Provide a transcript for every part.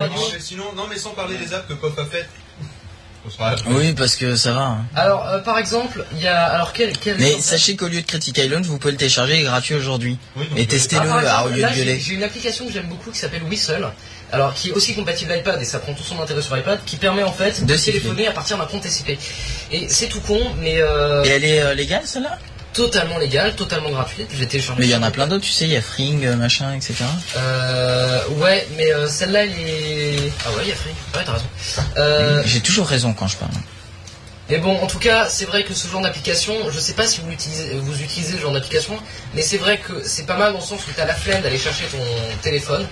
Non, mais sinon, non, mais sans parler des apps que Pop a faites. Oui, parce que ça va. hein. Alors, euh, par exemple, il y a. Alors, quel. quel Mais sachez qu'au lieu de Critic Island, vous pouvez le télécharger il est gratuit aujourd'hui. Oui, donc, Et euh, testez-le Ah, ah, au lieu là, de j'ai gueuler. j'ai une application que j'aime beaucoup qui s'appelle Whistle, alors qui est aussi compatible iPad et ça prend tout son intérêt sur iPad, qui permet en fait de De siffler. téléphoner à partir d'un compte SCP. Et c'est tout con, mais euh, Et elle est euh, légale celle-là? Totalement légal, totalement gratuite. J'ai téléchargé. Mais il y en a plein d'autres, tu sais, il y a Fring, euh, machin, etc. Euh, ouais, mais euh, celle-là, elle est. Ah ouais, il y a Free. Ouais, t'as raison. Euh, J'ai toujours raison quand je parle. Mais bon, en tout cas, c'est vrai que ce genre d'application, je sais pas si vous utilisez, vous utilisez ce genre d'application, mais c'est vrai que c'est pas mal dans le sens où t'as la flemme d'aller chercher ton téléphone,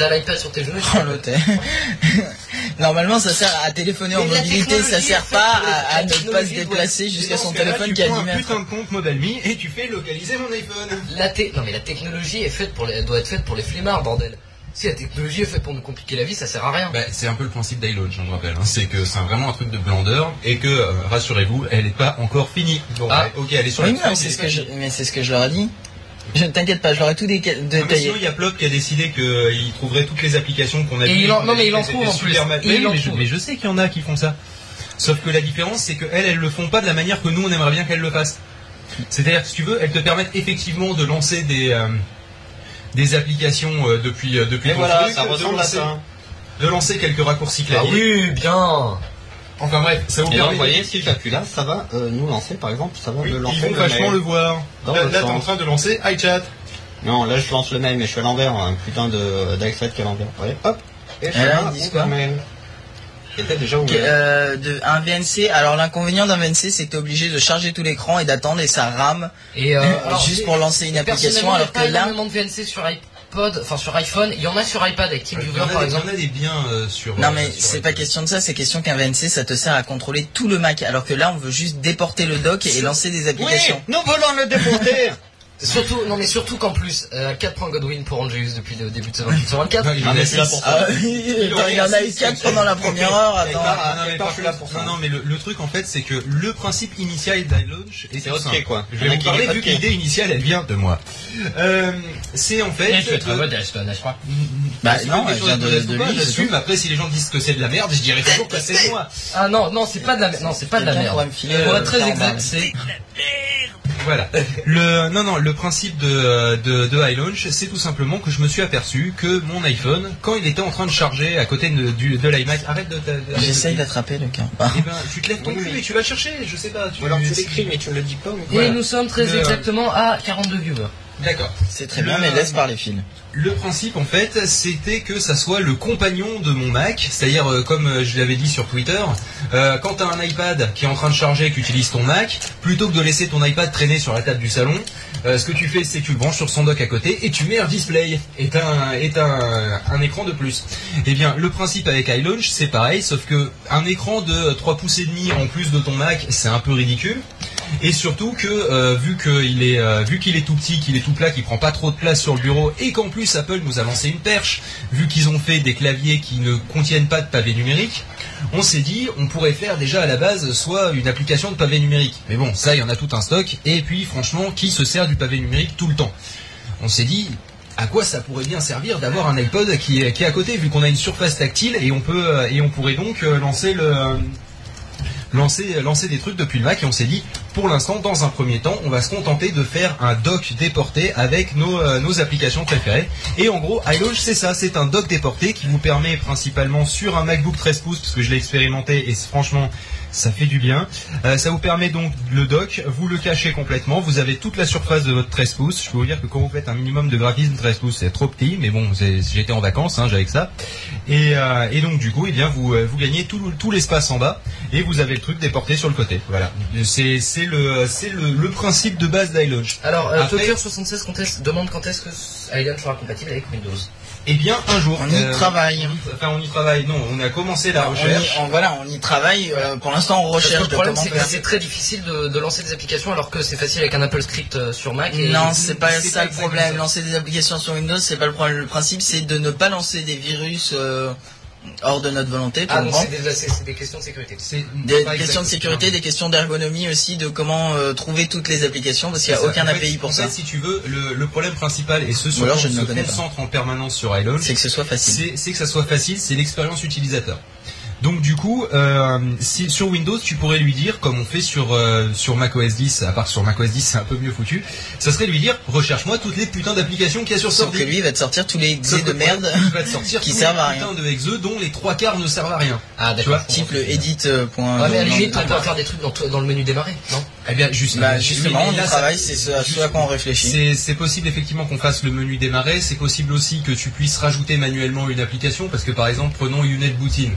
t'as l'iPad sur tes genoux. tu- Oh, l'hôtel. Normalement, ça sert à téléphoner en Mais mobilité, ça sert pas à, ne pas se déplacer jusqu'à son téléphone tu qui est à prends 10 un mètres. putain de compte MobileMe et tu fais localiser mon iPhone. La non mais la technologie est faite pour les... doit être faite pour les flemmards, bordel. Si la technologie est faite pour nous compliquer la vie, ça sert à rien. Bah, c'est un peu le principe d'iLaunch, je me rappelle. hein. C'est que c'est vraiment un truc de blandeur et que, euh, rassurez-vous, elle n'est pas encore finie. Bon, Ah. ouais, ok, elle est sur Oui, la mais fin, c'est ce que je, mais ce que je leur ai dit. Je t'inquiète pas, je leur ai tout déca- Ah, détaillé. sinon, il y a Plop qui a décidé qu'il trouverait toutes les applications qu'on a vues, non, mais il en trouve en plus. Mais je- sais qu'il y en a qui font ça. Sauf que la différence, c'est qu'elles, elles le font pas de la manière que nous, on aimerait bien qu'elles le fassent. C'est-à-dire, que, si tu veux, elles te permettent effectivement de lancer des, euh, des applications euh, depuis, euh, depuis Et ton voilà, truc, ça de ressemble à lancer- ça. De lancer quelques raccourcis Ah clavier. oui, bien. Enfin bref, ça vous Et permet vous voyez, si j'appuie là, ça va euh, nous lancer, par exemple, ça va Oui, me lancer ils vont le vachement mail. le voir. Dans là, le là, t'es en train de lancer iChat. Non, là, je lance le mail, mais je suis à l'envers, un putain de d'iPad qui est à l'envers. Ouais, hop. Et je là, ils quoi mail. Déjà ouvert. euh, de, un VNC, alors l'inconvénient d'un VNC, c'est que t'es obligé de charger tout l'écran et d'attendre et ça rame Et euh, alors, juste pour lancer une application, alors pas que là, de VNC sur iPod, enfin sur iPhone. Il y en a sur iPad avec Il TeamViewer par des- exemple. il y en a des biens euh, sur. non euh, mais c'est pas question de ça, c'est question qu'un VNC, ça te sert à contrôler tout le Mac, alors que là, on veut juste déporter le dock et lancer des Oui, applications. nous voulons le déporter Surtout, non mais surtout qu'en plus, euh, 4 points Godwin pour Angelus depuis le début de saison 28 sur 24. Non, il en Ah, là Ah attends, il en a eu 4 pendant la première heure, attends. Ah, non, mais par là pour non, non, mais le, le truc en fait, c'est que le principe initial d'iLaunch est C'est ok, quoi. Je vais vous parler vu que l'idée initiale, elle vient de moi. Euh, c'est en fait. tu es très de- modeste, n'est-ce pas Bah non, elle question vient de, lui, J'assume. Après, si les gens disent que c'est de la merde, je dirais toujours que c'est moi. Ah non, non, c'est pas de la merde. Non, c'est pas de la merde. Pour être très exact, c'est Voilà. Le, non, non, le principe de, de, de iLaunch, c'est tout simplement que je me suis aperçu que mon iPhone, quand il était en train de charger à côté de, du, de l'iMac, arrête de... J'essaye d'attraper le cas. Eh ben, tu te lèves ton Oui, cul et tu vas le chercher, je sais pas. Tu, Ou alors tu l'écris, mais tu ne le dis pas. mais- Et Voilà. nous sommes très Le- exactement à 42 viewers. D'accord. C'est très bien, Le- mais laisse parler fil. Le principe en fait, c'était que ça soit le compagnon de mon Mac, c'est-à-dire euh, comme euh, je l'avais dit sur Twitter, euh, quand tu as un iPad qui est en train de charger et utilises ton Mac, plutôt que de laisser ton iPad traîner sur la table du salon, ce que tu fais c'est que tu le branches sur son dock à côté et tu mets un display et un écran de plus. Eh bien, le principe avec iLaunch c'est pareil, sauf que un écran de 3 pouces et demi en plus de ton Mac, c'est un peu ridicule. Et surtout que euh, vu qu'il est euh, vu qu'il est tout petit, qu'il est tout plat, qu'il prend pas trop de place sur le bureau, et qu'en plus Apple nous a lancé une perche, vu qu'ils ont fait des claviers qui ne contiennent pas de pavé numérique, on s'est dit on pourrait faire déjà à la base soit une application de pavé numérique. Mais bon, ça il y en a tout un stock. Et puis franchement, qui se sert du pavé numérique tout le temps? On s'est dit à quoi ça pourrait bien servir d'avoir un iPod qui est, à côté, vu qu'on a une surface tactile et on peut euh, et on pourrait donc lancer le lancer, lancer des trucs depuis le Mac et on s'est dit, pour l'instant, dans un premier temps, on va se contenter de faire un dock déporté avec nos, euh, nos applications préférées. Et en gros, iLaunch, c'est ça, c'est un dock déporté qui vous permet principalement sur un MacBook 13 pouces, parce que je l'ai expérimenté et franchement, ça fait du bien. Euh, ça vous permet donc le dock, vous le cachez complètement, vous avez toute la surface de votre 13 pouces. Je peux vous dire que quand vous faites un minimum de graphisme 13 pouces, c'est trop petit, mais bon, j'étais en vacances, hein, j'avais que ça. Et, euh, et donc du coup, eh bien, vous, euh, vous gagnez tout, le- tout l'espace en bas et vous avez le truc déporté sur le côté. Voilà, c'est le, c'est le, le principe de base d'iLaunch. Alors, euh, Après- Tucker76 quand est-ce- demande quand est-ce que iLaunch sera compatible avec Windows. Eh bien, un jour. On y euh, travaille. Enfin, on y travaille. Non, on a commencé la On y, recherche. on- voilà, on y travaille. euh, pour l'instant, on recherche le problème, c'est que c'est très difficile de, de lancer des applications alors que c'est facile avec un Apple Script euh, sur Mac. Et Non, c'est pas ça pas le problème. Lancer des applications sur Windows, c'est pas le problème. Le principe, c'est de ne pas lancer des virus euh, hors de notre volonté, Ah, c'est des, questions de sécurité. C'est Des questions de sécurité, des questions d'ergonomie aussi, de comment euh, trouver toutes les applications, parce qu'il n'y a ça. aucun En fait- API pour en ça. fait, si tu veux, le, le problème principal et ce sur quoi je on se pas. concentre en permanence sur iLaunch, C'est que ce soit facile. c'est c'est que ça soit facile, c'est l'expérience utilisateur. Donc du coup, euh, si, sur Windows, tu pourrais lui dire, comme on fait sur euh, sur macOS 10, à part sur macOS 10 c'est un peu mieux foutu, ça serait lui dire, recherche-moi toutes les putains d'applications qu'il y a sur Sauf que lui il va te sortir tous les exés de merde, il va te sortir qui tous servent les à rien. putains de exe dont les trois quarts ne servent à rien. Ah, d'accord. type le edit. euh, point- Ouais, mais à la limite, on peut faire des trucs dans, dans le menu démarrer, non? Eh bien, juste, Bah, justement, oui, là, ça- travaille, c'est ce à ce à quoi on réfléchit. C'est c'est possible effectivement qu'on fasse le menu démarrer. C'est possible aussi que tu puisses rajouter manuellement une application parce que par exemple, prenons Unit Bootin.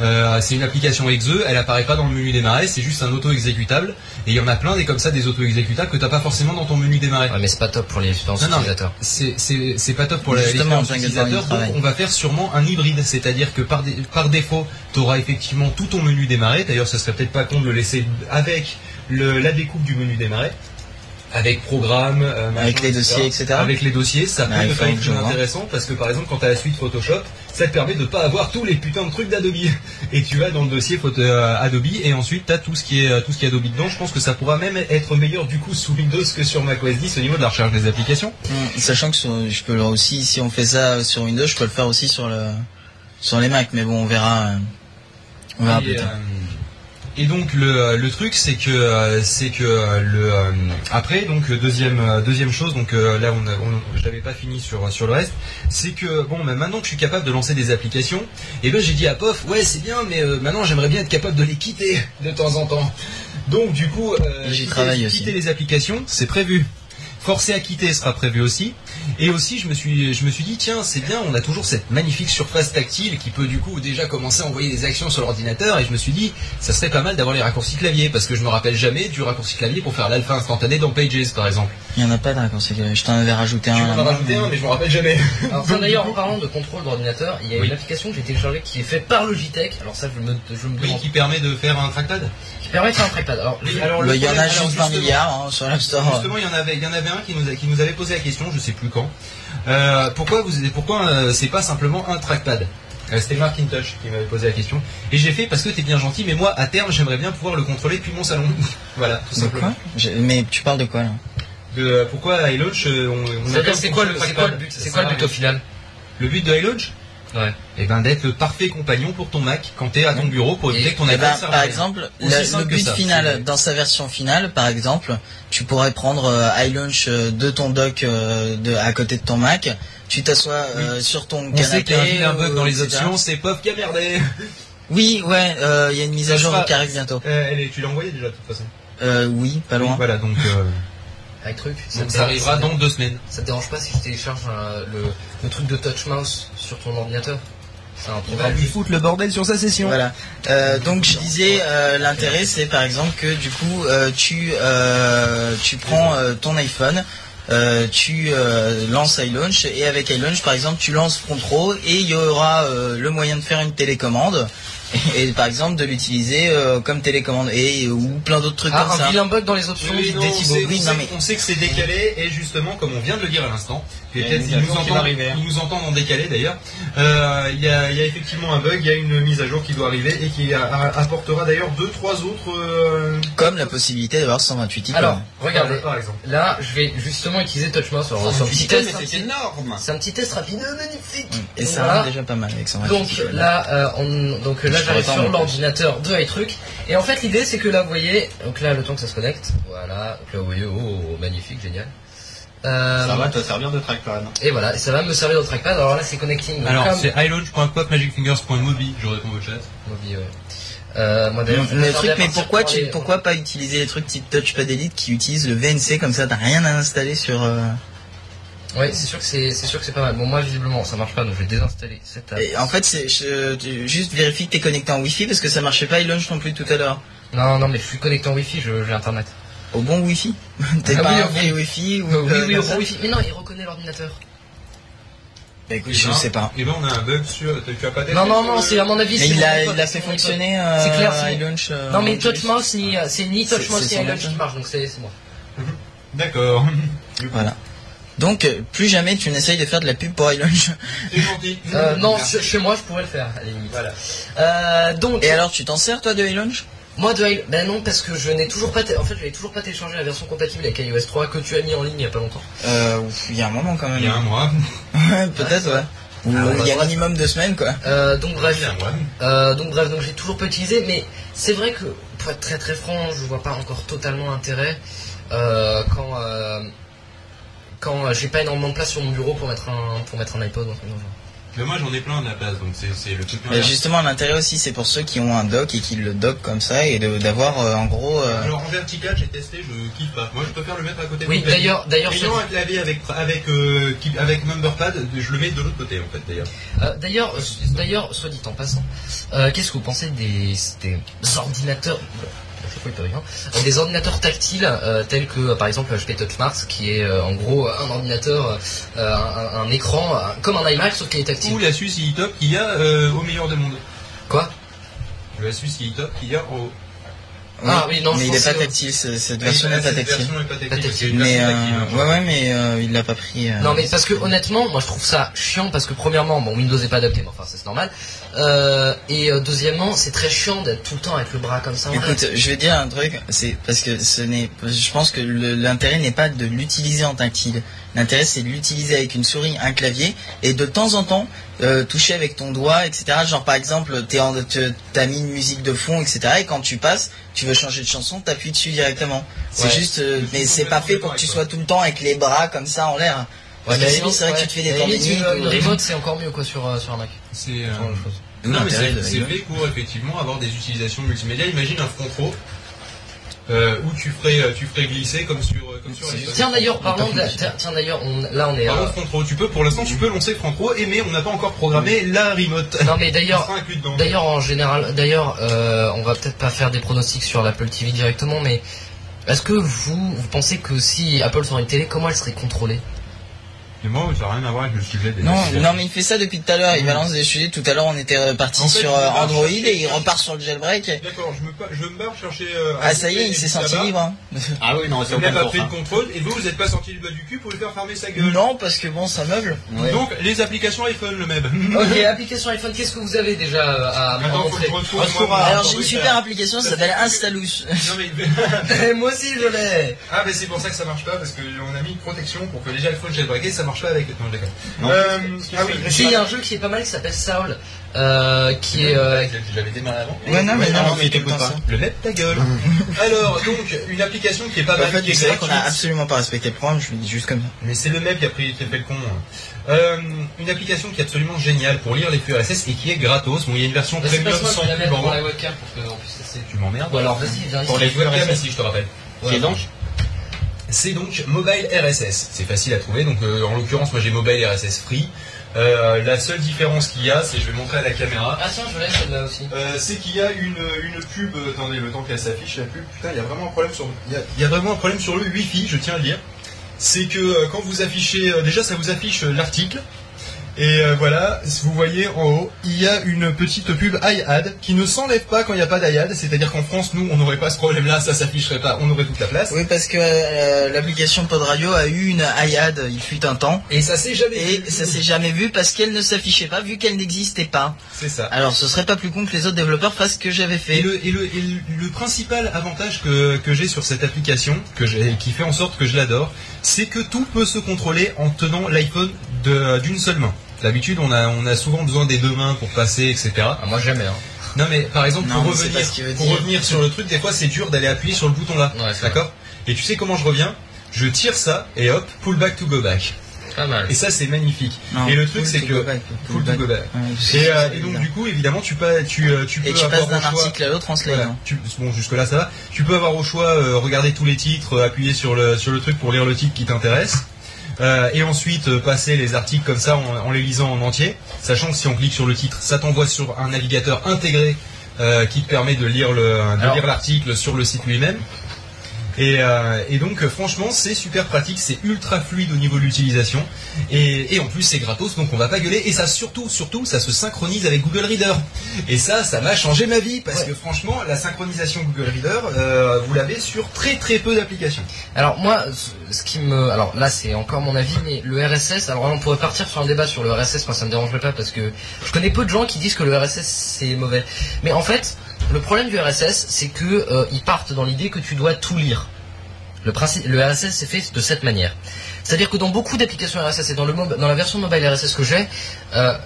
Euh, c'est une application exe, elle apparaît pas dans le menu démarrer, c'est juste un auto-exécutable. Et il y en a plein des comme ça, des auto-exécutables que t'as pas forcément dans ton menu démarrer. Ouais, mais c'est pas top pour les expériences Non, non, utilisateurs. C'est- pas top pour la- Justement, l'expérience t'inquiète pas, utilisateur, il travaille. donc on va faire sûrement un hybride, c'est-à-dire que par, dé- par défaut, tu auras effectivement tout ton menu démarrer, d'ailleurs ça serait peut-être pas con de le laisser avec le, la découpe du menu démarrer, avec programme, euh, machin, Avec les dossiers, etc. Avec les dossiers, ça peut pas que être intéressant parce que par exemple quand tu as la suite Photoshop, ça te permet de pas avoir tous les putains de trucs d'Adobe. Et tu vas dans le dossier photo, euh, Adobe et ensuite tu as tout ce qui est euh, tout ce qui est Adobe dedans. Je pense que ça pourra même être meilleur du coup sous Windows que sur macOS 10 au niveau de la recherche des applications. Hum, Sachant que sur- je peux le aussi, si on fait ça sur Windows, je peux le faire aussi sur le sur les Mac, mais bon, on verra. euh, On verra plus tard. euh, et donc le, le truc c'est que euh, c'est que euh, le euh, après donc deuxième deuxième chose donc là on, je l'avais pas fini sur sur le reste c'est que bon bah, maintenant que je suis capable de lancer des applications et ben j'ai dit à Pof ouais c'est bien mais euh, maintenant j'aimerais bien être capable de les quitter de temps en temps. Donc du coup euh, quitter- quitter les applications. C'est prévu. Forcer à quitter sera prévu aussi. Et aussi, je me suis, je me suis dit, tiens, c'est bien, on a toujours cette magnifique surface tactile qui peut du coup déjà commencer à envoyer des actions sur l'ordinateur. Et je me suis dit, ça serait pas mal d'avoir les raccourcis clavier, parce que je me rappelle jamais du raccourci clavier pour faire l'alpha instantané dans Pages, par exemple. Il n'y en a pas de raccourci. Je t'en avais rajouté Tu un. m'en as là-bas, rajouté un, mais je me rappelle jamais. Alors ça d'ailleurs, en parlant de contrôle d'ordinateur, il y a Oui. une application que j'ai téléchargée qui est faite par Logitech. Alors ça, je me, je me Oui, qui permet de faire un trackpad. Qui permet de faire un trackpad. Alors, Oui, je- alors, le Bah, Il y en a juste alors, 20 justement- milliards hein, sur l'App Store. Justement, il y en avait, il y en avait un qui nous, a- qui nous avait posé la question, je sais plus quand. Euh, pourquoi vous, pourquoi euh, c'est pas simplement un trackpad? Euh, C'était Markintosh qui m'avait posé la question. Et j'ai fait parce que t'es bien gentil, mais moi, à terme, j'aimerais bien pouvoir le contrôler depuis mon salon. voilà, tout simplement. Mais tu parles de quoi là? Euh, pourquoi iLaunch, euh, on, on c'est quoi le, quoi but, Ça c'est quoi le sert à but au final Le but de iLaunch Ouais. Eh ben d'être le parfait compagnon pour ton Mac quand t'es à ton bureau pour éviter Et- que ton Eh iPad ben, par exemple, le but ça, final, dans sa version finale, par exemple, tu pourrais prendre euh, iLaunch euh, de ton dock euh, de, à côté de ton Mac, tu t'assois euh, sur ton On sait canapé. qu'il y a un bug dans les options, c'est POF qui a merdé. Oui, ouais, il y a une mise à jour sera- qui arrive bientôt. Elle est- tu l'as envoyé déjà de toute façon. Euh, oui, pas loin. Oui, voilà, donc, euh, Avec truc. donc ça arrivera te dans deux semaines. Ça te dérange pas si je télécharge un- le, le truc de touch mouse sur ton ordinateur? C'est un On va programme. lui foutre le bordel sur sa session. Voilà. Euh, donc je disais, euh, l'intérêt c'est par exemple que du coup euh, tu euh, tu prends euh, ton iPhone, euh, tu euh, lances iLaunch et avec iLaunch par exemple tu lances Frontro et il y aura euh, le moyen de faire une télécommande et, par exemple de l'utiliser euh, comme télécommande et ou plein d'autres trucs Ah, comme un ça. vilain bug dans les options Oui, du non, des on, Thibaut. sait, Oui, on non, sait- mais- on sait que c'est décalé et justement, comme on vient de le dire à l'instant, Il peut-être mise à nous, va nous entendent en décalé d'ailleurs, euh, il y, a, il y a effectivement un bug, il y a une mise à jour qui doit arriver et qui a- a- apportera d'ailleurs deux, trois autres. euh, Comme la possibilité d'avoir 128 icônes. Alors, regardez. par exemple. Là, je vais justement utiliser touch mouse. Alors, c'est un petit test. c'est énorme C'est un petit test rapide, magnifique. et ça Voilà. rend déjà pas mal avec 128 Donc icônes. là, euh, on, donc là Je j'arrive sur l'ordinateur de iTruc et en fait l'idée c'est que là vous voyez, donc là le temps que ça se connecte, voilà, donc là vous voyez, oh, magnifique, génial. Euh, Ça va te servir de trackpad. Et voilà, et ça va me servir au trackpad. Alors là c'est connecting. Alors, comme- c'est iLaunch.popmagicfingers.mobi, je réponds au chat. Mobi, ouais. Euh, moi le truc, mais pourquoi pour tu, pourquoi pas utiliser les trucs type Touchpad Elite qui utilisent le VNC comme ça, t'as rien à installer sur. euh, Ouais, c'est sûr que c'est, c'est sûr que c'est pas mal. Bon moi visiblement ça marche pas, donc je vais désinstaller cette app. Et en fait, c'est je- tu- juste vérifie que t'es connecté en Wi-Fi parce que ça marchait pas iLaunch non plus tout à l'heure. Non non mais je suis connecté en Wi-Fi, je- j'ai internet. Au bon Wi-Fi T'es Ah pas oui, un vrai bon- Wi-Fi ou oui euh, oui au ça Wi-Fi. Mais non, il reconnaît l'ordinateur. Bah écoute, je sais pas. Et ben on a un bug sur. Tu as pas testé Non non non, c'est à mon avis. Mais il a, il a fait fonctionner euh, C'est clair, c'est- iLaunch. euh, Non mais en Touch plus. Mouse ni c'est ni Touch C'est- Mouse c'est ni iLaunch qui marche, donc c'est c'est moi. D'accord. Voilà. Donc euh, plus jamais tu n'essayes de faire de la pub pour iLaunch. C'est gentil. Euh, non, chez moi je pourrais le faire à la limite. Voilà. Euh, donc, Et alors tu t'en sers toi de iLaunch? Moi de Halo- ben non parce que je n'ai toujours pas, en fait je n'ai toujours pas téléchargé la version compatible avec iOS 3 que tu as mis en ligne il y a pas longtemps. Euh, il y a un moment quand même. Il y a un mois. Ouais, Peut-être ouais. Ou Ah, il y a bah, minimum deux semaines quoi. Euh, donc bref, Il y a un mois. Euh, donc bref, donc j'ai toujours pas utilisé, mais c'est vrai que pour être très très franc, je vois pas encore totalement l'intérêt euh, quand euh, quand j'ai pas énormément de place sur mon bureau pour mettre un pour mettre un iPod ou un truc dans le genre. Mais moi j'en ai plein de la place, donc c'est le truc. Mais justement l'intérêt aussi c'est pour ceux qui ont un dock et qui le dock comme ça et d'avoir euh, en gros. euh, Alors en vertical j'ai testé, je kiffe pas. Moi je préfère le mettre à côté. de Oui, d'ailleurs, d'ailleurs, Ayant un clavier avec avec euh, qui- avec numberpad, je le mets de l'autre côté en fait d'ailleurs. euh, d'ailleurs, euh, d'ailleurs, soit dit en passant, euh, qu'est-ce que vous pensez des, des ordinateurs Euh, des ordinateurs tactiles euh, tels que euh, par exemple HP TouchMart qui est euh, en gros un ordinateur euh, un, écran comme un iMac sauf qu'il est tactile Ou la Suisse Top qu'il y a euh, au meilleur des mondes. quoi? La Suisse Top qu'il y a au. Ah oui, non, mais il est pensais pas tactile, ce- cette version n'est pas tactile. n'est Mais euh, hein. ouais ouais mais euh, il l'a pas pris. euh. Non mais parce que honnêtement, moi je trouve ça chiant parce que premièrement, bon Windows est pas adapté, mais enfin c'est normal. Euh, et euh, deuxièmement, c'est très chiant d'être tout le temps avec le bras comme ça. en. Écoute, je vais dire un truc, c'est parce que ce n'est, je pense que l'intérêt n'est pas de l'utiliser en tactile. L'intérêt c'est de l'utiliser avec une souris, un clavier, et de temps en temps euh, toucher avec ton doigt, etc. Genre par exemple, t'es en- te- t'as mis une musique de fond, etc. Et quand tu passes, tu veux changer de chanson, t'appuies dessus directement. C'est Ouais. juste, euh, mais c'est pas fait pour que tu sois tout le temps avec les bras comme ça en l'air. Que mais c'est vrai que tu te fais des ou- une remote c'est encore mieux quoi sur, euh, sur un Mac. C'est Ce euh, Non, mais c'est fait pour effectivement avoir des utilisations multimédia. Imagine un front pro euh, où tu ferais, euh, tu ferais glisser comme sur, euh, comme sur Tiens d'ailleurs, parlons de la- tiens, d'ailleurs, on- là on est. Parlons euh, de front pro. Tu peux, pour l'instant, tu peux lancer front pro, et mais on n'a pas encore programmé la remote. Non mais d'ailleurs. D'ailleurs, en général, d'ailleurs, euh, on va peut-être pas faire des pronostics sur l'Apple TV directement, mais est-ce que vous, vous pensez que si Apple sort une télé, comment elle serait contrôlée? Mais moi, ça n'a rien à voir avec le sujet des. Non, non, mais il fait ça depuis tout à l'heure. Il balance des sujets. Tout à l'heure, on était parti En fait, sur euh, Android chercher- et il repart sur le jailbreak. D'accord, je me, pa- je me barre chercher. euh, un Ah, ça y est, il s'est senti libre. hein. Ah oui, non, c'est Il n'a pas pris le hein. contrôle, et vous, vous n'êtes pas sorti le bas du cul pour lui faire fermer sa gueule. Non, parce que bon, ça meuble. Donc, les applications iPhone, le même. Ok, application iPhone, qu'est-ce que vous avez déjà euh, à me montrer. Alors, j'ai une super application, ça s'appelle Instalous. Non, mais. Moi aussi je l'ai Ah mais c'est pour ça que ça marche pas parce qu'on a mis une protection pour que les iPhone jailbreakés ça marche pas avec non je déconne. Non. Euh, ah oui, Si, il y a un jeu qui est pas mal qui s'appelle Saul, euh, qui est... euh, j'avais démarré avant. Ouais, non, mais Ouais, non, non, mais temps pas. ça. Le net ta gueule. Alors donc une application qui est pas En mal fait, qui est vous savez qu'on a absolument pas respecté le programme, je le dis juste comme ça. mais c'est le mec qui a pris qui a fait le con. Euh, une application qui est absolument géniale pour lire les flux RSS et qui est gratos. Bon il y a une version Vas-y, premium sans pub en pour. Tu m'emmerdes. Bon alors vas-y, viens Pour les webcams ici je te rappelle. Qui est donc C'est donc Mobile RSS. C'est facile à trouver. Donc euh, en l'occurrence, moi j'ai Mobile RSS Free. Euh, la seule différence qu'il y a, c'est je vais montrer à la caméra. Ah tiens, je l'ai celle-là aussi. Euh, c'est qu'il y a une, une pub. Attendez, le temps qu'elle s'affiche, la pub. Putain, il y a vraiment un problème sur. Il y a, il y a vraiment un problème sur le Wi-Fi. Je tiens à le dire. C'est que quand vous affichez, déjà ça vous affiche l'article. Et euh, voilà, vous voyez en haut, il y a une petite pub iAd qui ne s'enlève pas quand il n'y a pas d'iAd. C'est-à-dire qu'en France, nous, on n'aurait pas ce problème-là, ça s'afficherait pas, on aurait toute la place. Oui, parce que euh, l'application Pod Radio a eu une iAd, il fut un temps. Et ça s'est jamais Et vu. ça s'est jamais vu parce qu'elle ne s'affichait pas, vu qu'elle n'existait pas. C'est ça. Alors, ce serait pas plus con que les autres développeurs fassent ce que j'avais Et fait. le, et le, et le- le principal avantage que, que j'ai sur cette application, que qui fait en sorte que je l'adore, c'est que tout peut se contrôler en tenant l'iPhone d'une seule main. D'habitude, on a, on a souvent besoin des deux mains pour passer, etc. Ah, moi jamais. Hein. Non, mais par exemple, Non, pour, revenir, pour revenir sur le truc, des fois, c'est dur d'aller appuyer sur le bouton là. Ouais, D'accord Et tu sais comment je reviens? Je tire ça et hop, pull back to go back. Pas mal. Et ça, c'est magnifique. Non, et le truc, pull c'est to que back, back. Ouais, Et, euh, et donc, du coup, évidemment, tu, pas, tu, euh, tu peux Et tu avoir passes d'un au choix- article à l'autre en slide. Voilà. Tu- bon, jusque là ça va. Tu peux avoir au choix euh, regarder tous les titres, euh, appuyer sur le sur le truc pour lire le titre qui t'intéresse, euh, et ensuite euh, passer les articles comme ça en, en les lisant en entier. Sachant que si on clique sur le titre, ça t'envoie sur un navigateur intégré euh, qui te permet de lire l'article sur le site lui-même. Et, euh, et donc, euh, franchement, c'est super pratique, c'est ultra fluide au niveau de l'utilisation. Et, et en plus, c'est gratos, donc on va pas gueuler. Et ça, surtout, surtout, ça se synchronise avec Google Reader. Et ça, ça m'a changé ma vie, parce Ouais. que franchement, la synchronisation Google Reader, euh, vous l'avez sur très très peu d'applications. Alors moi, ce- qui me, alors là c'est encore mon avis, mais le RSS, alors on pourrait partir sur un débat sur le RSS, moi ça me dérangerait pas parce que je connais peu de gens qui disent que le RSS c'est mauvais. Mais en fait, le problème du RSS, c'est que euh, ils partent dans l'idée que tu dois tout lire. Le principe, le RSS c'est fait de cette manière. C'est-à-dire que dans beaucoup d'applications RSS et dans le dans la version mobile RSS que j'ai, euh,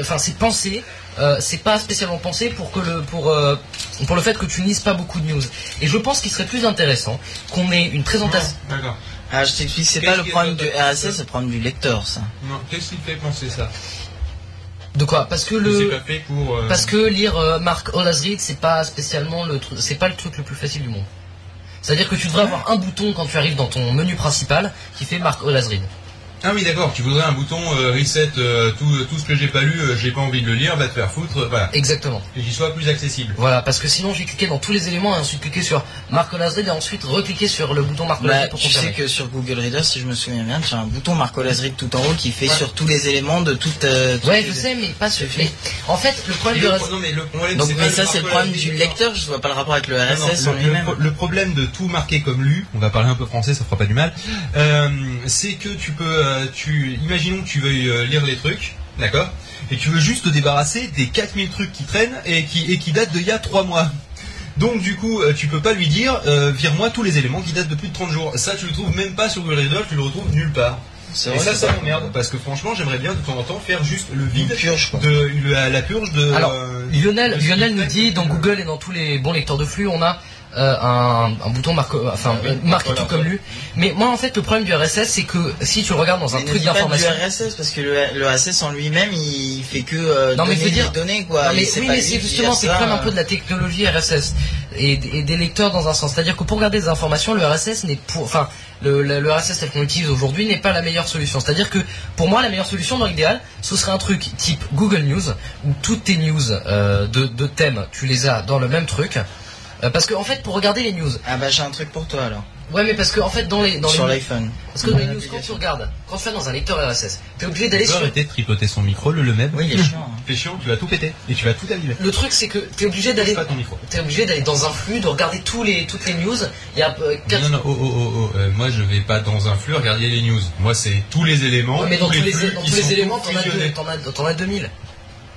enfin c'est pensé, euh, c'est pas spécialement pensé pour que le pour euh, pour le fait que tu ne lises pas beaucoup de news. Et je pense qu'il serait plus intéressant qu'on ait une présentation. D'accord. Ah, je t'explique, c'est Qu'est-ce pas le est problème du RSS, c'est le problème du lecteur, ça. Non, qu'est-ce qui te fait penser ça? De quoi Parce que le pas fait pour. euh, parce que lire euh, Mark Read c'est pas spécialement le truc, c'est pas le truc le plus facile du monde. C'est-à-dire que tu devrais avoir un bouton quand tu arrives dans ton menu principal qui fait Mark Read. Ah oui, d'accord. Tu voudrais un bouton euh, reset euh, tout, tout ce que j'ai pas lu, euh, j'ai pas envie de le lire, va te faire foutre, euh, voilà. Exactement. Et qu'il soit plus accessible. Voilà, parce que sinon j'ai cliqué dans tous les éléments et ensuite cliqué sur Mark Read et ensuite recliquer sur le bouton Mark Bah, Read pour tu sais confirmer. que sur Google Reader, si je me souviens bien, tu as un bouton Marco Lazaric tout en haut qui fait sur tous les éléments de toute. euh, Ouais, les- je sais, mais pas ce. Suffit. Mais en fait, le problème le, RSS. non, mais le problème, Donc, mais ça, c'est le problème du lecteur, je vois pas le rapport avec le Non, non, RSS en le- lui-même. le, le problème de tout marquer comme lu, on va parler un peu français, ça fera pas du mal, euh, c'est que tu peux, euh, tu, imaginons que tu veuilles euh, lire les trucs, d'accord, et tu veux juste te débarrasser des 4000 trucs qui traînent et qui, et qui datent d'il y a 3 mois. Donc du coup, euh, tu peux pas lui dire, euh, vire-moi tous les éléments qui datent de plus de 30 jours. Ça, tu le trouves même pas sur Google Reader, tu le retrouves nulle part. C'est Et vrai ça, ça m'emmerde, parce que franchement, j'aimerais bien de temps en temps faire juste le une vide purge, quoi. de la, la purge de. Alors, euh, Lionel, de Lionel nous dit dans Google et dans tous les bons lecteurs de flux, on a euh, un, un bouton marque, enfin Ah oui, euh, marqué tout comme lu. Mais moi, en fait, le problème du RSS, c'est que si tu le regardes dans un Mais truc pas du d'information. RSS parce que le, le RSS en lui-même il fait que euh, Non, donner dire- données quoi. Non, mais oui, mais lui c'est justement, c'est le problème un euh, peu de la technologie RSS et, et des lecteurs dans un sens. C'est-à-dire que pour regarder des informations, le RSS n'est pour, enfin, le, le, le RSS tel qu'on l'utilise aujourd'hui n'est pas la meilleure solution. C'est-à-dire que pour moi, la meilleure solution dans l'idéal, ce serait un truc type Google News où toutes tes news euh, de, de thèmes, tu les as dans le même truc. Euh, parce que en fait, pour regarder les news, Ah bah j'ai un truc pour toi alors. ouais, mais parce que en fait, dans les, dans Sur les, l'iPhone. parce que dans les news, quand tu regardes, quand tu vas dans un lecteur RSS, t'es obligé d'aller sur arrêter de tripoter son micro, le le même. Oui, il est chiant. hein. C'est chiant, tu vas tout péter et tu vas tout abîmer. le truc, c'est que t'es obligé d'aller pas ton micro. T'es obligé d'aller dans un flux, de regarder tous les, toutes les news. Il y a euh, quatre- Non, non, oh, oh, oh, oh, euh, moi je vais pas dans un flux regarder les news. Moi c'est tous les éléments. Ouais, mais dans tous les, éléments, tous t'en as, deux, fusionnés. t'en as, t'en as 2000.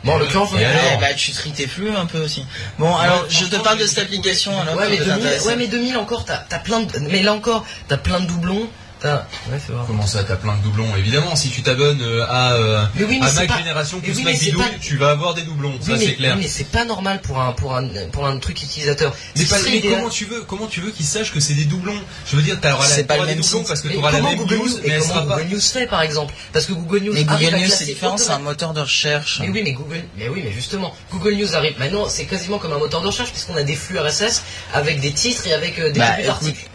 Bon, en l'occurrence, Et ouais, alors bah tu tries tes flux un peu aussi. Bon alors je te parle de cette application alors. ouais, mais peut 2000, t'intéresser. ouais, mais 2000 encore, t'as, t'as plein de, mais là encore, t'as plein de doublons. Ouais, vrai. Comment ça, t'as plein de doublons Évidemment, si tu t'abonnes euh, à, euh, Mais oui, mais à c'est Mac pas- Génération plus oui, Mac pas- tu vas avoir des doublons, Oui, ça c'est clair. oui, mais c'est pas normal pour un, pour un, pour un truc utilisateur. Mais, pas- comment tu veux, comment tu veux qu'ils sachent que c'est des doublons Je veux dire, t'auras C'est la, pas le des même doublons site. parce que t'auras la même Google news, mais elle sera pas. Google News fait, par exemple Parce que Google News Mais Google News c'est différent, c'est un moteur de recherche. Mais oui, mais Google, mais oui, mais justement, Google News arrive. Maintenant, c'est quasiment comme un moteur de recherche puisqu'on a des flux RSS avec des titres et avec euh, des Bah,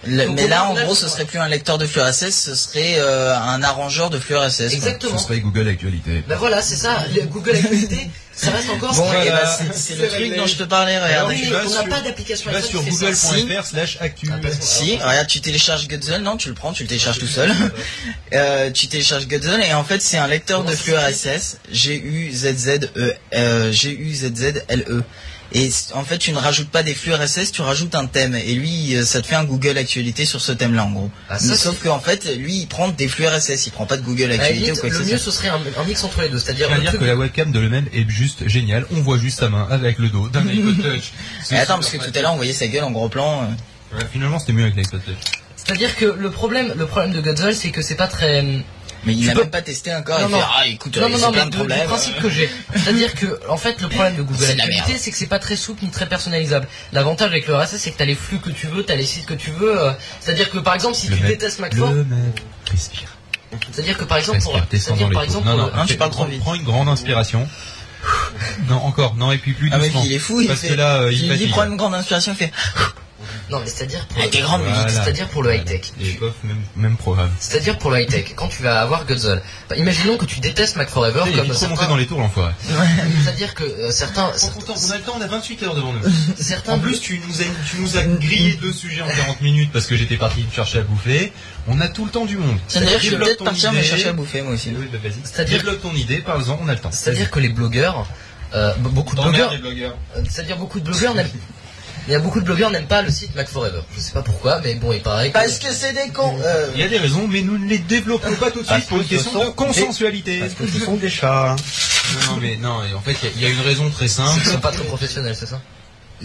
Donc, mais là, en gros, ce serait plus un lecteur de flux RSS, ce serait euh, un arrangeur de flux RSS. quoi. Exactement. Ce serait Google Actualité. Ben voilà, c'est ça. Le Google Actualité, ça reste encore. Bon, Voilà. bah, c'est le truc dont je te parlais, regarde. Oui, on n'a pas d'application Tu vas sur qui fait ça. google.fr slash actu. Attention. Si, regarde, tu télécharges Gutzl, non, tu le prends, tu le télécharges tout seul. Euh, tu télécharges Gutzl et en fait c'est un lecteur Comment de flux RSS, G-U-Z-Z-E, euh, G-U-Z-Z-L-E. Et en fait tu ne rajoutes pas des flux RSS, tu rajoutes un thème. Et lui, euh, ça te fait un Google Actualité sur ce thème-là en gros. Ah, ça, Mais sauf qu'en fait, lui, il prend des flux RSS, il prend pas de Google Actualité limite, ou quoi que le ce mieux, soit. ce serait un, un mix entre les deux. C'est-à-dire le truc. que la webcam de le même est juste géniale. On voit juste sa main avec le dos d'un iPod Touch. Mais attends, parce que tout à l'heure on voyait sa gueule en gros plan. euh. Ouais, finalement, c'était mieux avec l'iPod Touch. C'est-à-dire que le problème, le problème de Guzzle, c'est que c'est pas très. Mais il Tu n'a peux- même pas testé encore, Non, il non. fait ah écoute, Non, euh, non, c'est non, plein mais de problèmes. principe que j'ai. C'est-à-dire que, en fait, le problème de Google Actualité, c'est que c'est pas très souple ni très personnalisable. L'avantage avec le RSS, c'est que t'as les flux que tu veux, t'as les sites que tu veux. euh, C'est-à-dire que, par exemple, si Le tu mec- détestes MacFort, Le même. Respire. c'est-à-dire que, par exemple, pour, Respire, c'est-à-dire, dans les par exemple, Non, pour non, le- Hein, tu parles trop prends- vite. Prends une grande inspiration. Non, encore, non, et puis plus Ah mais doucement. il est fou, il Parce fait. que là, euh, il dis fatigue. prends une grande inspiration, il fait. Non, mais c'est-à-dire pour, Avec des grandes Voilà. musiques. c'est-à-dire pour le high-tech. Bof, même, même programme. C'est-à-dire pour le high-tech, quand tu vas avoir Guzzle, bah, imaginons que tu détestes Mac Forever Il est comme remonté certains. dans les tours, l'enfoiré. C'est-à-dire que euh, certains, ton temps, on a le temps, on a 28 heures devant nous. certains En plus, tu nous as, tu nous as grillé deux sujets en 40 minutes parce que j'étais parti me chercher à bouffer. On a tout le temps du monde. D'ailleurs, je vais Développe peut-être ton partir me idée. chercher à bouffer moi aussi. Oui, bah vas-y. C'est-à-dire- Développe ton idée, parle-en, on a le temps. C'est-à-dire que les blogueurs, euh, beaucoup de blogueurs, les blogueurs. euh, c'est-à-dire beaucoup de blogueurs n'aiment, il y a beaucoup de blogueurs n'aiment pas le site Mac Forever. Je sais pas pourquoi, mais bon, il paraît que. Parce que c'est des cons. euh, Il y a des raisons, mais nous ne les développons pas tout de suite pour une question de consensualité. Parce que ce sont des chats. Non, non, mais non, et en fait, il y a- il y, a une raison très simple. Ils sont pas très professionnels, c'est ça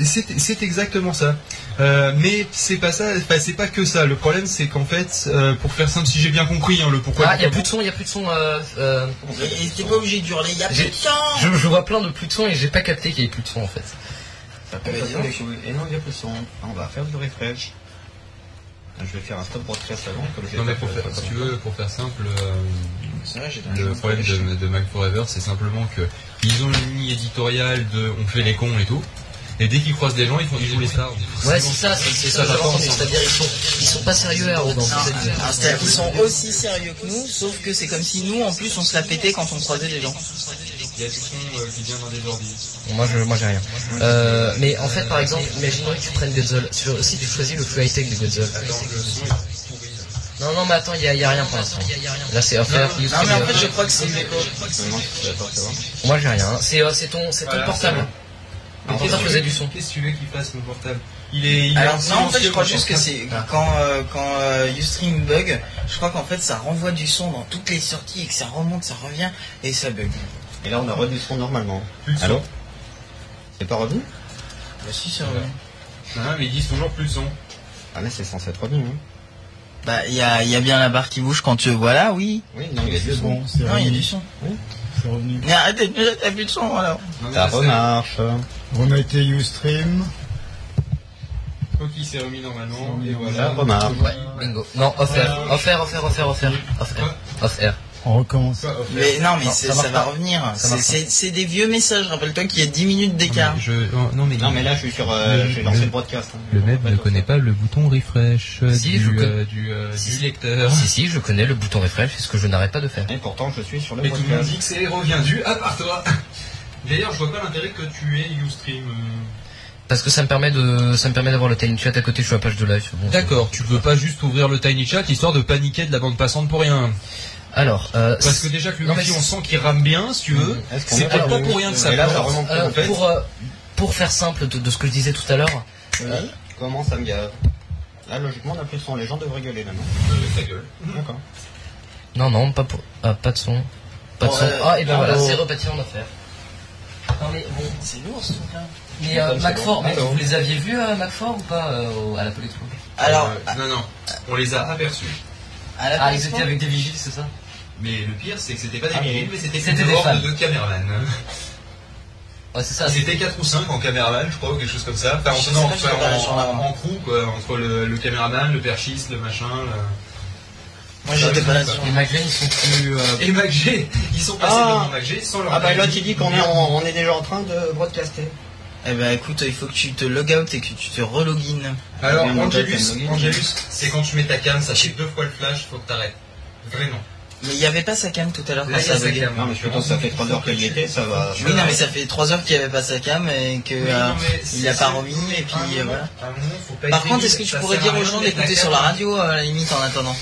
C'est exactement ça. Euh, mais c'est pas ça, enfin, c'est pas que ça. Le problème, c'est qu'en fait, euh, pour faire simple, si j'ai bien compris hein, le pourquoi. Ah, il y a plus de son, il y a plus de son. Euh, euh, Et t'es pas obligé d'hurler, y a J'ai- plus de sang je, je vois plein de plus de son et j'ai pas capté qu'il y ait plus de son en fait. Ça Et non, il y a plus de son. On va faire du refresh. Je vais faire un stop broadcast avant, comme Non mais pour faire, la si fois tu veux, pour faire simple, euh, vrai, le problème de, de Mac Forever, c'est simplement que ils ont une ligne éditoriale de on fait les cons et tout, et dès qu'ils croisent des gens, ils font du les stars. Ouais, c'est ça, c'est ça, Ça. C'est-à-dire ils sont, ils sont pas sérieux arrogants. Ah, C'est-à-dire qu'ils sont aussi sérieux que nous, sauf que c'est comme si nous, en plus, on se la pétait quand on croisait des gens. Il y a du son euh, qui vient dans des ordi. Moi, je, moi, j'ai rien. Euh, mais en fait, par exemple, imaginons que tu prennes. Sur, si tu choisis le plus high-tech de Guzzle. Attends, le son est pourri. Non, non, mais attends, il y a, il y a rien pour l'instant. Là, c'est offert. Non, mais en fait, je crois que c'est bon. Moi, j'ai rien. C'est, euh, c'est ton, c'est ton Voilà, portable. Mais qu'est-ce portable faisait du veux- son. Qu'est-ce que tu veux qu'il fasse mon portable? Il est. Il est Alors, en non, en fait, je silencieux, crois mon juste que portable. c'est quand, euh, quand euh, Ustream bug, je crois qu'en fait, ça renvoie du son dans toutes les sorties et que ça remonte, ça revient et ça bug. Et là, on a re du son normalement. Plus de son. Allô? C'est pas revenu? Bah, si, ça Ouais. revient. Ah, mais ils disent toujours plus de son. Ah, mais c'est censé être revenu. Hein. Bah, il y a, il y a bien la barre qui bouge quand tu. Voilà, oui. Oui, non, il y a du C'est son. bon, c'est Non, il y a revenu. du son. C'est revenu. Mais arrêtez t'as plus de son alors. Non, mais Ça là, c'est- remarche. Remettez Ustream. Ok, il s'est remis normalement. Et Ça voilà. remarche. Ouais, bingo. Non, offert, offert, offert, offert, offert, offert, offert. On recommence. Mais non, mais Non, ça va revenir. C'est- des vieux messages. Rappelle-toi qu'il y a 10 minutes d'écart. mais je... oh, non, mais Non, mais là, je suis sur. Euh, Le- J'ai lancé le- le broadcast. hein. Le mec ne connaît pas le bouton refresh euh, Si, du, je connais. euh, du, euh, Si, du si. lecteur. Si, si, je connais le bouton refresh, c'est ce que je n'arrête pas de faire. Et pourtant, je suis sur le Et tout le monde dit que c'est revient du à part toi. D'ailleurs, je vois pas l'intérêt que tu aies Ustream. euh. Parce que ça me permet de, ça me permet d'avoir le tiny chat à côté sur la page de live. Bon, D'accord, tu veux pas juste ouvrir le tiny chat histoire de paniquer de la bande passante pour rien. Alors, euh, Parce que déjà que le on sent qu'il rame bien, si tu veux. Est-ce qu'on C'est a- peut-être pas pour rien que ça ça euh, pour, euh, pour faire simple de, de ce que je disais tout à l'heure, Oui. Comment ça me gave Là, logiquement, on a plus de son. Les gens devraient gueuler maintenant. Ta gueule. D'accord. non, non, pas pour, ah, pas de son, pas de Oh, son. euh, Ah, et ben voilà, oh. c'est reparti en affaire. Non mais bon, C'est lourd ce truc-là. mais euh, bon. vous les aviez vus euh, Macfort ou pas euh, à la Polytron Alors, Euh, non, non, on les a aperçus. La Ah, ils étaient avec des vigiles, c'est ça? Mais le pire, c'est que c'était pas des Ah, vigiles, mais c'était des horde fans. de deux caméramans. Ouais, c'est ça. Ah, C'était 4 ou 5 en caméraman, je crois, ou quelque chose comme ça. Enfin, en, non, enfin, en, en, en crew, quoi, entre le, le caméraman, le perchiste, le machin. le- Moi j'étais pas là sur. Les McVeigh, ils sont plus. euh, Et MacG, ils sont passés Ah. devant MacG sans leur Ah, bah là, tu dis qu'on est, on est déjà en train de broadcaster. Eh ben écoute, il faut que tu te log out et que tu te relogin. Alors, Angelus, Angelus, c'est quand tu mets ta cam, ça fait deux fois le flash, faut que t'arrêtes. Vraiment. Mais il y avait pas sa cam tout à l'heure quand il y a ça sa buguait. cam. Non, mais je pense que ça fait 3 heures qu'elle y était, ça va. Oui, non, mais ça fait 3 heures qu'il n'y avait pas sa cam et que euh, il l'a pas remis et puis euh, voilà. Par contre, est-ce que tu pourrais dire aux gens d'écouter sur la radio à la limite en attendant?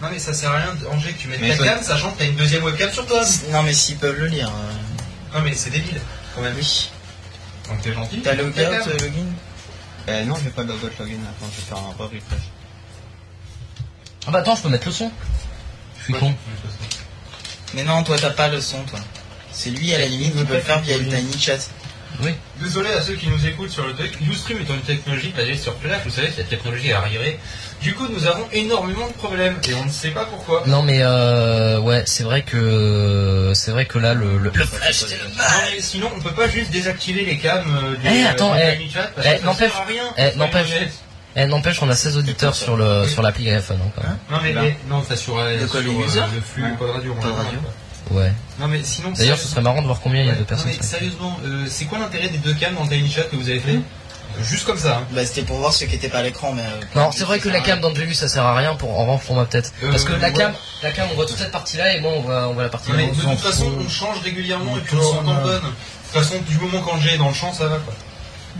Non, mais ça sert à rien, Angers, que tu mettes Mais ta cam, sachant que t'as une deuxième webcam sur toi. Non, mais s'ils peuvent le lire. euh, Non, mais c'est débile, quand même. Oui. Donc t'es gentil. T'as mets log ta out, cam. euh, login Euh, non, j'ai pas de logout login. Attends, je vais faire un re-refresh. Ah bah attends, je peux mettre le son. Je suis con. Mais non, toi t'as pas le son, toi. C'est lui à la limite qui peut le faire via le tiny chat. Oui. Désolé à ceux qui nous écoutent sur le truc. Ustream étant une technologie basée sur Flash, vous savez, cette technologie est arrivée. Du coup, nous avons énormément de problèmes et on ne sait pas pourquoi. Non mais euh, ouais, c'est vrai que c'est vrai que là le, le... flash, c'est le Non, mais sinon, on peut pas juste désactiver les cams euh, du Eh, attends, eh, Tiny Chat parce eh, que ça n'empêche- eh, n'empêche-. Eh, n'empêche, on a 16 auditeurs sur le sur l'appli iPhone. Hein, quand même. Non mais eh, non, ça sur, euh, De le euh, le flux Ouais. Pod Radio. Radio. Ouais. Non mais sinon. D'ailleurs, ce serait marrant de voir combien il y a de personnes. Non mais sérieusement, euh, c'est quoi l'intérêt des deux cams dans le Tiny Chat que vous avez fait? Juste comme ça. hein. Bah, c'était pour voir ce qui était pas à l'écran, mais. euh, Non, c'est vrai que la cam d'Angelus ça sert à rien pour en revanche pour moi peut-être. Euh, Parce que la ouais. cam, la cam on voit toute cette partie là et moi on voit, on voit la partie là. Mais de toute façon, on change régulièrement On et puis on s'en tamponne. De toute façon, du moment qu'Angers est dans le champ, ça va quoi.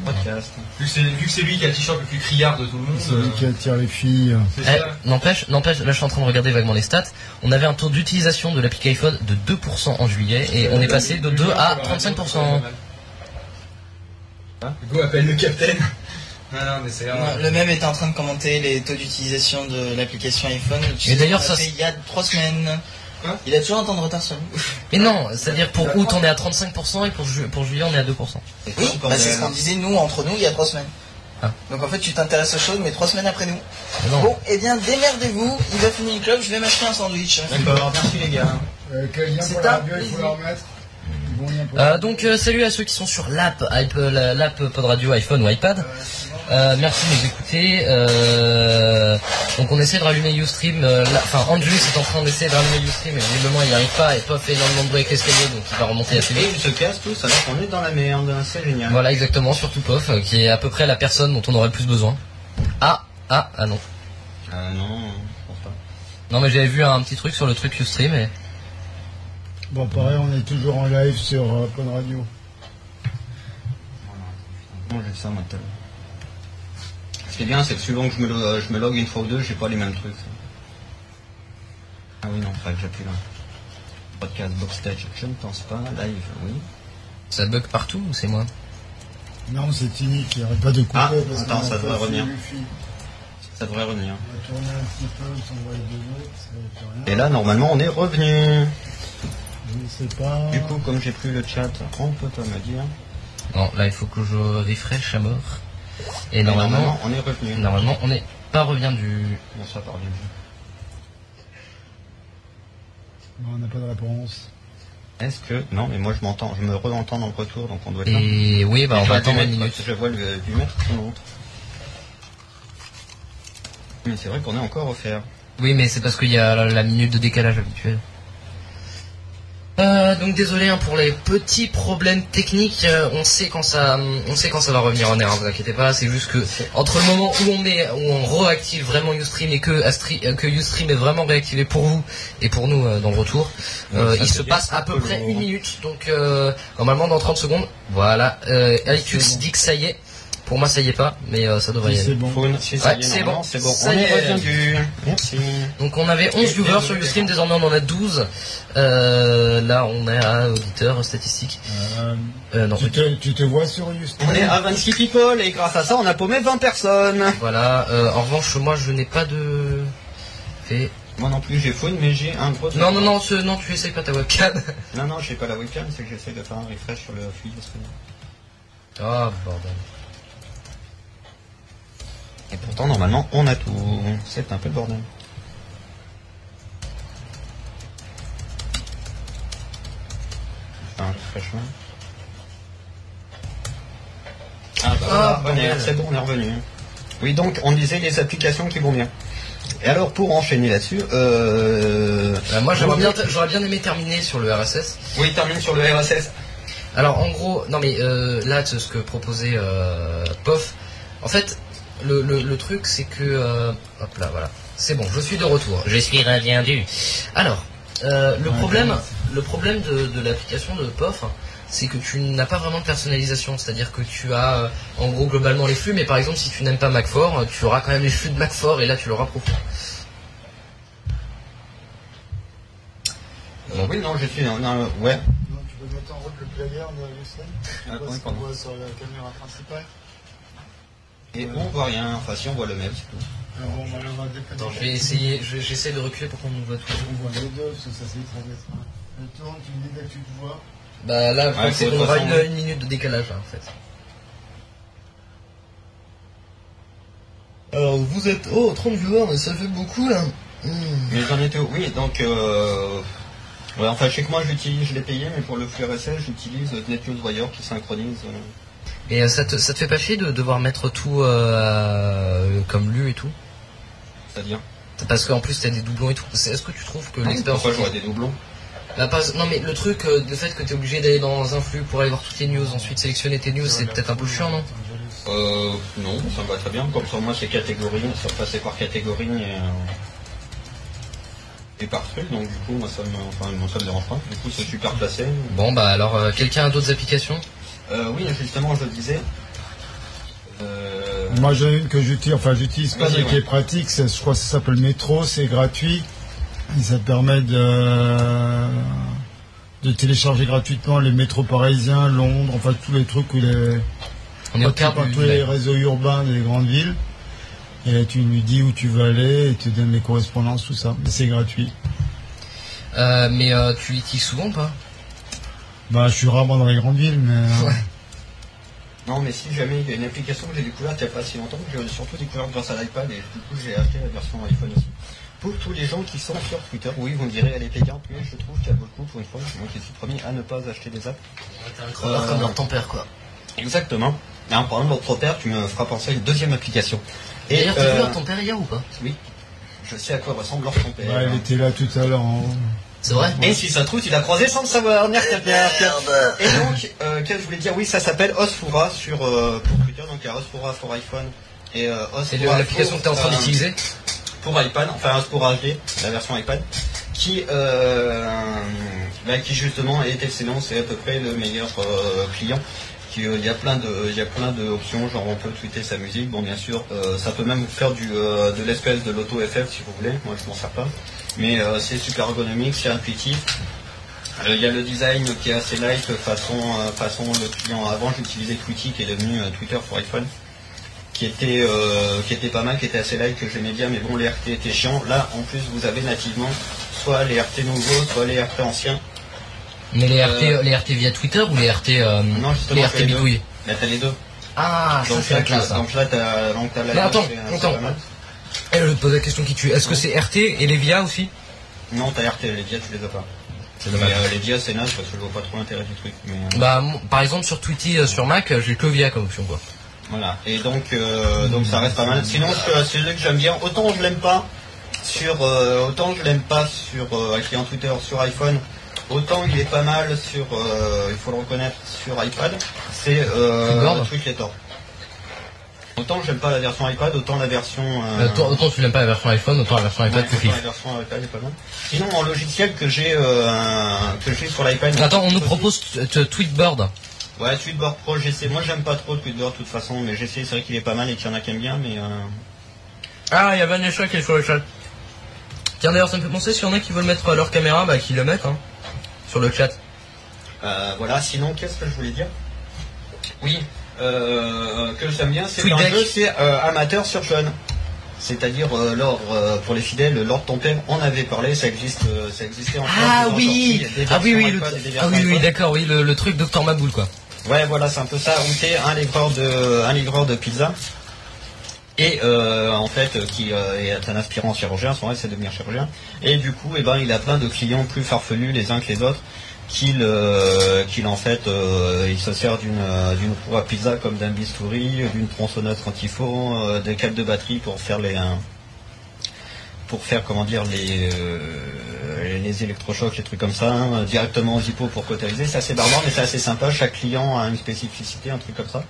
Podcast. Vu que c'est vu que c'est lui qui a le t-shirt le plus criard de tout le monde. C'est lui euh, qui attire les filles. Eh, n'empêche, n'empêche, là je suis en train de regarder vaguement les stats. On avait un taux d'utilisation de l'application iPhone de 2% en juillet et on est passé de 2 à 35%. Go appelle le capitaine. Non, non, mais c'est. Non, le même était en train de commenter les taux d'utilisation de l'application iPhone. Tu sais, d'ailleurs, ça, fait il y a trois semaines. Quoi Il a toujours un temps de retard sur nous. Mais non, c'est-à-dire pour août on est à 35% et pour, ju- pour juillet on est à 2%. Oui, bah, c'est ce qu'on disait nous entre nous il y a trois semaines. Ah. Donc en fait tu t'intéresses aux choses mais trois semaines après nous. Mais non. Bon, eh bien démerdez-vous, il va finir une club, je vais m'acheter un sandwich. D'accord, merci les gars. Euh, quel lien C'est pour la un radio il faut plaisir. leur pour Euh, donc euh, salut à ceux qui sont sur l'app, l'app Pod Radio iPhone ou iPad. Euh, merci de nous écouter. Donc on essaie de rallumer Ustream. Là- Enfin Andrew est en train d'essayer de rallumer Ustream mais visiblement il n'y arrive pas et pas fait énormément de bruit avec l'escalier donc il va remonter assez Et vite. ils se cassent tous alors qu'on est dans la merde, c'est génial. Voilà exactement, surtout Pof, qui est à peu près la personne dont on aurait le plus besoin. Ah, ah, ah non. Euh, non, je pense pas. Non mais j'avais vu un petit truc sur le truc Ustream et... Bon, pareil, on est toujours en live sur euh, Pod Radio. Comment j'ai ça maintenant Ce qui est bien, c'est que suivant que je me, je me log une fois ou deux, j'ai pas les mêmes trucs. Ah oui, non, faudrait que j'appuie là. Podcast Boxstage, je ne pense pas. Live, oui. Ça bug partout ou c'est moi Non, c'est Tini qui arrête pas de couper. Ah, parce attends, ça devrait revenir. Ça devrait revenir. On va tourner un petit peu, ça va. Et là, normalement, on est revenu. Je ne sais pas. Du coup, comme j'ai plus le chat, on peut pas me dire. Non, là il faut que je refresh à mort. Et normalement, on est revenu. normalement on n'est pas revient du... On soit du Non, on n'a pas de réponse. Est-ce que. Non, mais moi je m'entends, je me re-entends dans le retour, donc on doit être là. Et oui, bah on va attendre une minute. Je vois le, du mètre qui montre. Mais c'est vrai qu'on est encore offert. Oui, mais c'est parce qu'il y a la, la minute de décalage habituel. Euh, donc désolé hein, pour les petits problèmes techniques. euh, on sait quand ça, on sait quand ça va revenir en air. Hein, vous inquiétez pas. C'est juste que entre le moment où on met, où on réactive vraiment Ustream et que Astri, euh, que est vraiment réactivé pour vous et pour nous dans le retour, il se passe à peu peu près une minute. Donc normalement dans 30 secondes, voilà. Euh, dit que ça y est. Pour moi ça y est pas, mais euh, ça devrait y aller. c'est bon. Faune, si ça Ouais, y est, c'est normalement, bon. c'est bon. Ça on y est revenu. Merci. Donc on avait 11 viewers sur Ustream, désormais on en a 12. Euh, là on est à auditeur statistique. Euh, Euh, non, tu, te, tu te vois sur Houston On est à 26 people et grâce à ça, on a paumé 20 personnes. voilà. Euh, en revanche, moi je n'ai pas de... Fait... Moi non plus, j'ai faune, mais j'ai un gros. Non, non, non, ce- non, tu essayes pas ta webcam. Non, non, j'ai pas la webcam, c'est que j'essaie de faire un refresh sur le flux de stream. Ah, bordel. Et pourtant, normalement, on a tout. C'est un peu le bordel. Refresh là. Ah bah Ah, voilà, c'est bon, on est revenu. Oui, donc on disait les applications qui vont bien. Et alors pour enchaîner là-dessus, euh... Euh, moi bien, j'aurais bien aimé terminer sur le RSS. oui, termine sur le RSS. Alors en gros, non mais euh, là ce ce que proposait euh, POF, en fait le, le, le truc c'est que euh, hop là voilà, c'est bon, je suis de retour, je suis reviendu. Alors euh, le Ouais, problème, le problème de, de l'application de POF, c'est que tu n'as pas vraiment de personnalisation, c'est-à-dire que tu as euh, en gros globalement les flux, mais par exemple si tu n'aimes pas Mac4, tu auras quand même les flux de Mac4 et là tu l'auras profond. Euh, oui, non, je suis ouais. Non, tu peux mettre en route le player de Houston Tu Ah, vois oui, ce qu'on pardon. voit sur la caméra principale Et on voit rien. Enfin, si on voit le mail, c'est tout. Attends, je vais essayer, je- j'essaie de reculer pour qu'on nous voit tous. On voit les deux, parce que ça c'est très étrange. Le tourne, tu me dis dès que tu te vois. Bah là, c'est de toute aura façon- une, une minute de décalage là, en fait. Alors vous êtes oh 30 viewers mais ça fait beaucoup là. Mais j'en étais. Oui, donc. Euh... Ouais, enfin, je sais que moi, j'utilise, je l'ai payé, mais pour le flux RSS, j'utilise NetNewsWire qui synchronise. euh, Et euh, ça, te, ça te fait pas chier de devoir mettre tout euh, comme lu et tout? C'est-à-dire? Parce qu'en plus t'as des doublons et tout. Est-ce que tu trouves que l'expérience Pourquoi j'aurais des doublons? Bah, pas- Non mais le truc, euh, le fait que t'es obligé d'aller dans un flux pour aller voir toutes les news, ensuite sélectionner tes news, c'est peut-être un peu chiant non? Euh, non, ça me va très bien. Comme ça, moi, c'est catégorie, ça passait par catégorie et, et par truc. Donc, du coup, moi, ça me, enfin, moi, ça me dérange pas. Du coup, c'est super placé. Bon, bah alors, euh, quelqu'un a d'autres applications? Euh, oui, justement, je le disais. Euh, Moi j'en ai une que j'utilise, enfin j'utilise pas mais qui est pratique, c'est- je crois que ça s'appelle Métro, c'est gratuit. Et ça te permet de, de télécharger gratuitement les métros parisiens, Londres, enfin tous les trucs où les, On est au tous- cœur du tous les réseaux urbains des grandes villes. Et tu lui dis où tu veux aller et tu donnes les correspondances, tout ça. Mais c'est gratuit. Euh, mais euh, tu l'utilises souvent ou pas? Bah je suis rarement dans les grandes villes, mais euh, Ouais. Non, mais si jamais il y a une application que j'ai découverte il n'y a pas si longtemps, que j'ai surtout découvert grâce à l'iPad et du coup j'ai acheté la version iPhone aussi. Pour tous les gens qui sont sur Twitter, oui, vous me direz elle est payante, mais je trouve qu'elle vaut le coup pour une fois. C'est moi qui suis premier à ne pas acheter des apps. T'es un Euh, comme leur ton père, quoi. Exactement. Et en parlant de votre père, tu me feras penser à une deuxième application. Et D'ailleurs, t'as vu euh, leur ton père hier ou pas? Oui, je sais à quoi ressemble leur ton père. ouais, elle était là tout à l'heure en haut. C'est vrai Et si ça trouve, tu l'as croisé sans le savoir, Nerf. Merde. Et donc, euh, qu'est-ce que je voulais dire Oui, ça s'appelle Osfura sur pour Twitter, donc il y a Osfura pour iPhone et euh, C'est l'application que t'es en train euh, d'utiliser pour iPad, enfin Osfura HD, la version iPad, qui euh, bah, qui justement est excellent, c'est à peu près le meilleur euh, client. Il y a plein de, il y a plein d'options, genre on peut tweeter sa musique. Bon, bien sûr, euh, ça peut même faire du, euh, de l'espèce de l'auto FF si vous voulez. Moi, je m'en sers pas, mais euh, c'est super ergonomique, c'est intuitif. Il y a le design qui est assez light, façon, façon le client. Avant, j'utilisais Tweety qui est devenu Twitter pour iPhone, qui était, qui était pas mal, qui était assez light, que j'aimais bien, mais bon, les RT étaient chiants. Là, en plus, vous avez nativement soit les RT nouveaux, soit les RT anciens. Mais les RT, Euh, les RT via Twitter ou les RT, euh, Non, justement, les c'est RT bidouilles Là, t'as les deux. Ah, ça donc, c'est la tu- classe. ça. donc là, t'as, donc t'as la Mais attends, c'est- c'est attends. mal. Eh, je te pose la question qui tue. Est-ce que c'est RT et les VIA aussi? Non, t'as RT, les dia, tu les as pas. C'est Mais, euh, les dia, c'est naze parce que je vois pas trop l'intérêt du truc. Mais, Bah, par exemple, sur euh, sur Mac, j'ai que VIA comme option, quoi. Voilà, et donc, euh, donc ça reste pas mal. Sinon, ce- c'est celui que j'aime bien. Autant je l'aime pas sur, autant je l'aime pas sur un client Twitter sur iPhone. Autant il est pas mal sur, euh, il faut le reconnaître, sur iPad. C'est euh, Tweetboard Tweetletter. Autant j'aime pas la version iPad, autant la version. euh, toi, autant tu n'aimes pas la version iPhone, autant la version ouais, iPad kiffes. la version iPad est pas mal. Sinon, en logiciel que j'ai, euh, que j'ai sur l'iPad. Attends, on nous propose Tweetboard. Ouais, Tweetboard Pro, j'essaie. Moi, j'aime pas trop Tweetboard de toute façon, mais j'essaie. C'est vrai qu'il est pas mal et qu'il y en a qui aiment bien, mais. euh, Ah, il y a Vanessa qui est sur le chat. Tiens, d'ailleurs, ça me fait penser, si y en a qui veulent mettre leur caméra, bah, qu'ils le mettent, hein. Sur le chat. Euh, voilà, sinon, qu'est-ce que je voulais dire? Oui, euh, que j'aime bien, c'est un jeu, c'est euh, amateur sur jeune. C'est-à-dire, lors, pour les fidèles, Lord ton père, on avait parlé, ça existe, ça existait en Ah oui Ah oui, oui, le- ah oui, oui, d'accord, oui, le, le truc Docteur Maboul, quoi. Ouais, voilà, c'est un peu ça, où t'es un livreur de, un livreur de pizza. Et euh, en fait, qui euh, est un aspirant chirurgien, son rêve c'est de devenir chirurgien. Et du coup, eh ben, il a plein de clients plus farfelus les uns que les autres, qu'il euh, en fait, il se sert d'une d'une à pizza comme d'un bistouri, d'une tronçonneuse quand il faut, des câbles de batterie pour faire les pour faire comment dire les les électrochocs, les trucs comme ça, hein, directement aux hippos pour cotériser. C'est assez barbare, mais c'est assez sympa. Chaque client a une spécificité, un truc comme ça.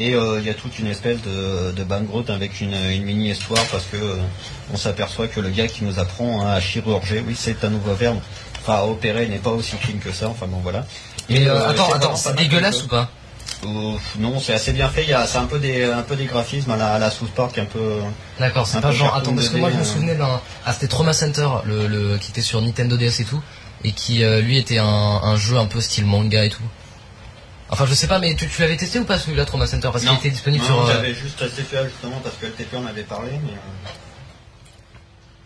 Et euh, il y a toute une espèce de, de background avec une, une mini histoire parce que euh, on s'aperçoit que le gars qui nous apprend à chirurger, oui c'est un nouveau verbe, enfin à opérer n'est pas aussi clean que ça, enfin bon voilà. Mais Et, euh, euh, attends, c'est attends, dégueulasse ou pas? Non, c'est assez bien fait. C'est un peu des, un peu des graphismes à la, à la South Park, un peu. D'accord, c'est pas genre. Attends, parce que moi je me 2D, souvenais d'un. Ah, c'était Trauma Center, le, le, qui était sur Nintendo DS et tout, et qui euh, lui était un, un jeu un peu style manga et tout. Enfin, je sais pas, mais tu, tu l'avais testé ou pas celui-là, Trauma Center? Parce qu'il Non. était disponible Non, sur. euh, J'avais juste testé celui-là justement parce que LTP en avait parlé, mais, euh,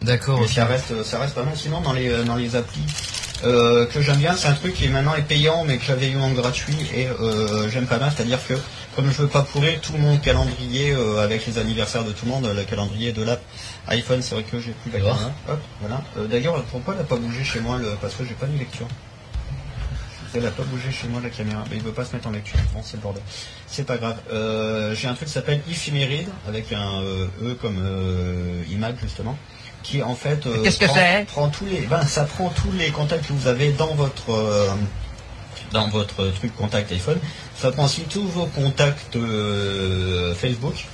D'accord, mais ok. ça reste, ça reste pas mal. Sinon, dans les, euh, dans les applis euh, que j'aime bien, c'est un truc qui maintenant est payant, mais que j'avais eu en gratuit et euh, j'aime pas mal. C'est-à-dire que comme je veux pas pourrir tout mon calendrier euh, avec les anniversaires de tout le monde, le calendrier de l'app iPhone, c'est vrai que j'ai plus la voilà. D'ailleurs, pourquoi elle n'a pas bougé chez moi le... Parce que j'ai pas de lecture. Elle a pas bougé chez moi la caméra, mais il veut pas se mettre en lecture. Bon, c'est le bordel. C'est pas grave. Euh, j'ai un truc qui s'appelle Ephemeride avec un euh, E comme euh, image justement, qui en fait euh, Qu'est-ce que prend, tous les, ben ça prend tous les contacts que vous avez dans votre dans votre truc contact iPhone. Ça prend aussi tous vos contacts Facebook,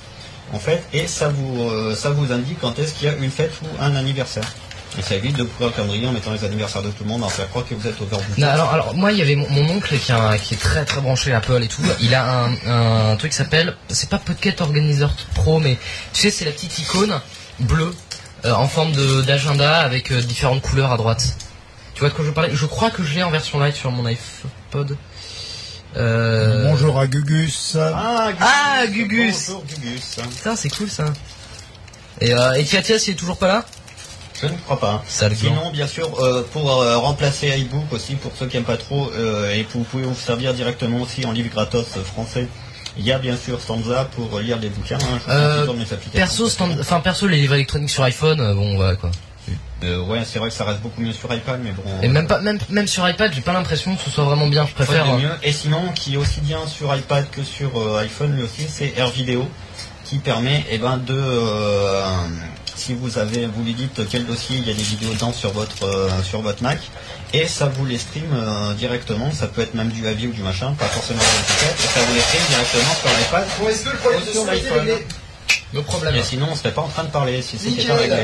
en fait, et ça vous, ça vous indique quand est-ce qu'il y a une fête ou un anniversaire. Et ça évite de comme calendrier en mettant les anniversaires de tout le monde, en faire croire que vous êtes overbooké. Non, alors, alors moi il y avait mon, mon oncle qui, a un- qui est très très branché Apple et tout. Il a un, un truc qui s'appelle, c'est pas Pocket Organizer Pro, mais tu sais c'est la petite icône bleue euh, en forme de- d'agenda avec euh, différentes couleurs à droite. Tu vois de quoi je parlais Je crois que je l'ai en version light sur mon iPod. Euh... Bonjour à Gugus. Ah, Ah, Gugus. Bonjour Gugus. Putain c'est cool ça. Et, euh, et Tiatias il est toujours pas là? Je ne crois pas. Sinon, bien sûr, euh, pour euh, remplacer iBook aussi, pour ceux qui n'aiment pas trop, euh, et vous pouvez vous servir directement aussi en livre gratos euh, français. Il y a bien sûr Stanza pour lire des bouquins. hein, Euh, mes. Perso, stand- enfin perso les livres électroniques sur iPhone, euh, bon voilà quoi. Euh, ouais, c'est vrai que ça reste beaucoup mieux sur iPad, mais bon. Et même pas, même, même sur iPad, j'ai pas l'impression que ce soit vraiment bien. Je préfère. Euh, mieux. Et sinon, qui est aussi bien sur iPad que sur euh, iPhone, lui aussi, c'est AirVideo, qui permet, eh ben, de, euh, si vous avez, vous lui dites quel dossier il y a des vidéos dedans sur votre, euh, sur votre Mac, et ça vous les stream euh, directement. Ça peut être même du AVI ou du machin, pas forcément du MP4, et ça vous les stream directement sur l'iPad. Bon, est-ce que le problème Ou de sur l'iPhone. problème. Et sinon, on serait pas en train de parler si c'était pas réglé.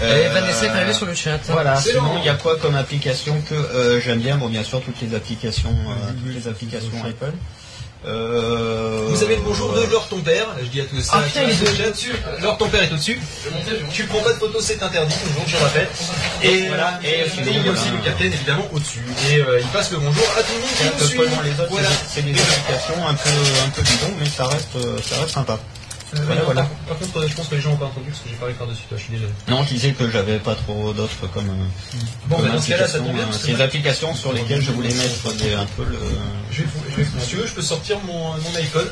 Et Euh, Vanessa est arrivée sur le chat. Voilà, sinon il y a quoi comme application que euh, j'aime bien? Bon, bien sûr, toutes les applications, euh, toutes les applications Apple. Euh, Vous avez le bonjour de Laure ton père, je dis à tous. Ah, putain, il est là-dessus. Laure ton père est au-dessus. Tu prends pas de photos, c'est interdit, toujours, je rappelle. Et Voilà, et, et il y a aussi le capitaine évidemment au-dessus. Et euh, il passe le bonjour à tout le monde qui nous suit. c'est des- applications un peu, un peu bidons, mais ça reste, euh, ça reste sympa. Euh, Voilà, non, voilà. Par, par contre, je pense que les gens ont pas entendu parce que j'ai parlé par-dessus toi, je suis désolé. Non, je disais que j'avais pas trop d'autres comme, euh, Bon, comme bah, dans ce cas-là, ça applications, tombe bien. euh, C'est des moi, applications sur lesquelles je voulais mettre des- un peu le. Je vais, je vais, si tu veux, je peux sortir mon, mon iPhone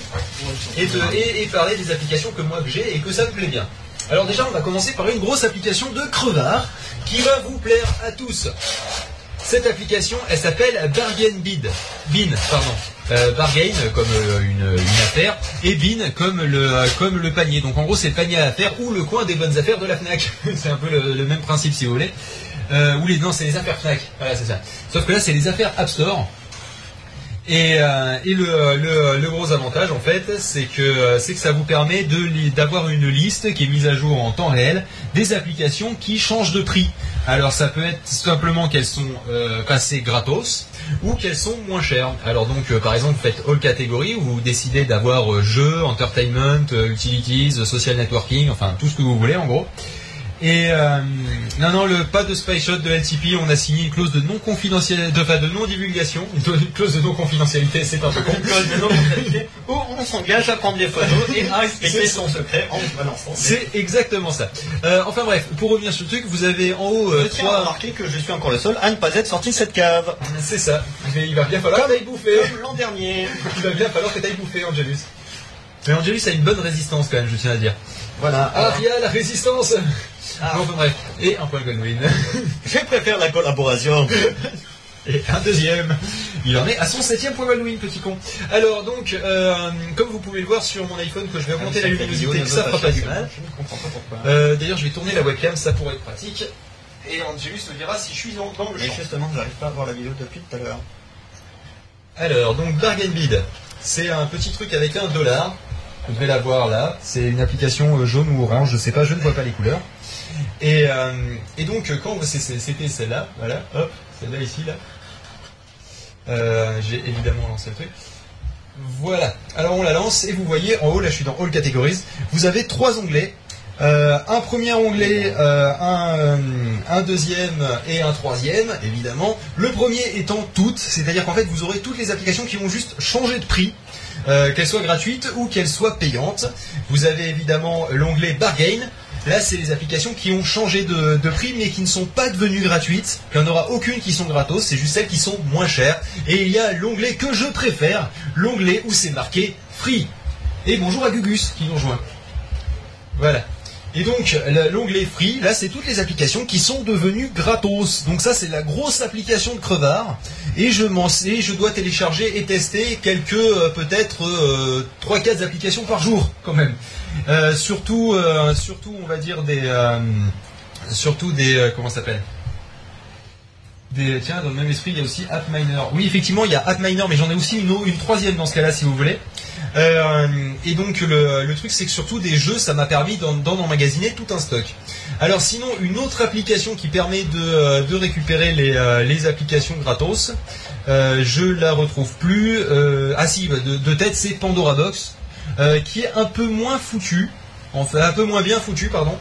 et, te- et, et parler des applications que moi que j'ai et que ça me plaît bien. Alors déjà, on va commencer par une grosse application de crevard qui va vous plaire à tous. Cette application, elle s'appelle Bargain Bid. Bin, pardon. Euh, bargain comme euh, une, une affaire et bin comme le euh, comme le panier. Donc en gros, c'est le panier à affaires ou le coin des bonnes affaires de la Fnac. c'est un peu le, le même principe si vous voulez. Ou les non, c'est les affaires Fnac. Voilà, c'est ça. Sauf que là, c'est les affaires App Store. Et, euh, et le, le- le gros avantage en fait, c'est que c'est que ça vous permet d'avoir une liste qui est mise à jour en temps réel des applications qui changent de prix. Alors ça peut être simplement qu'elles sont euh, passées gratos ou qu'elles sont moins chères. Alors donc euh, par exemple vous faites all catégories où vous décidez d'avoir euh, jeux, entertainment, euh, utilities, euh, social networking, enfin tout ce que vous voulez en gros. Et euh, non, non, le, pas de spy shot de LTP, on a signé une clause de non confidentialité, de, enfin, de non divulgation, une clause de non confidentialité, c'est un peu con. Où on s'engage à prendre des photos et à expliquer son secret en balançant. C'est exactement ça. Euh, enfin bref, pour revenir sur le truc, vous avez en haut euh, Je tiens à trois. remarquer que je suis encore le seul à ne pas être sorti de cette cave. C'est ça. Mais il va bien falloir que t'ailles bouffer. Comme l'an dernier. Il va bien falloir que t'ailles bouffer, Angelus. Mais Angelus a une bonne résistance quand même, je tiens à dire. Voilà. Ah, Alors, Ria, la résistance Ah. Bon, enfin bref. Et un point Goldwyn. je préfère la collaboration. Et un deuxième. Il en est à son septième point Baldwin, petit con. Alors donc, euh, comme vous pouvez le voir sur mon iPhone, que je vais augmenter la luminosité, ça fera pas du mal. Je ne comprends pas pourquoi. Euh, D'ailleurs, je vais tourner la webcam, ça pourrait être pratique. Et Angelus me dira si je suis dans, dans le Mais champ. justement, j'arrive pas à voir la vidéo depuis tout à l'heure. Alors, donc Bargain Bid, c'est un petit truc avec un dollar. Vous devez la voir là. C'est une application euh, jaune ou orange, je sais pas, je ne vois pas les couleurs. Et, euh, et donc, euh, quand c'était celle-là, voilà, hop, celle-là ici, là. J'ai évidemment lancé le truc. Voilà. Alors on la lance et vous voyez en haut, là je suis dans All Categories, vous avez trois onglets. Un premier onglet, un deuxième et un troisième, évidemment. Le premier étant toutes, c'est-à-dire qu'en fait vous aurez toutes les applications qui vont juste changer de prix, euh, qu'elles soient gratuites ou qu'elles soient payantes. Vous avez évidemment l'onglet Bargain. Là, c'est les applications qui ont changé de, de prix mais qui ne sont pas devenues gratuites. Il n'y en aura aucune qui sont gratos, c'est juste celles qui sont moins chères. Et il y a l'onglet que je préfère, l'onglet où c'est marqué Free. Et bonjour à Gugus qui nous rejoint. Voilà. Et donc, l'onglet Free, là, c'est toutes les applications qui sont devenues gratos. Donc ça, c'est la grosse application de crevard. Et je m'en je dois télécharger et tester quelques, euh, peut-être, euh, 3-4 applications par jour, quand même. Euh, surtout, euh, surtout, on va dire des... euh, surtout des... euh, comment ça s'appelle? Tiens, dans le même esprit, il y a aussi AppMiner. Oui, effectivement, il y a AppMiner, mais j'en ai aussi une, une troisième dans ce cas-là, si vous voulez. Euh, et donc, le, truc, c'est que surtout des jeux, ça m'a permis d'en emmagasiner tout un stock. Alors, sinon, une autre application qui permet de, euh, récupérer les, euh, les applications gratos, je la retrouve plus. Ah si, bah, de, de tête, c'est Pandora Box, qui est un peu moins foutu, enfin un peu moins bien foutu, pardon.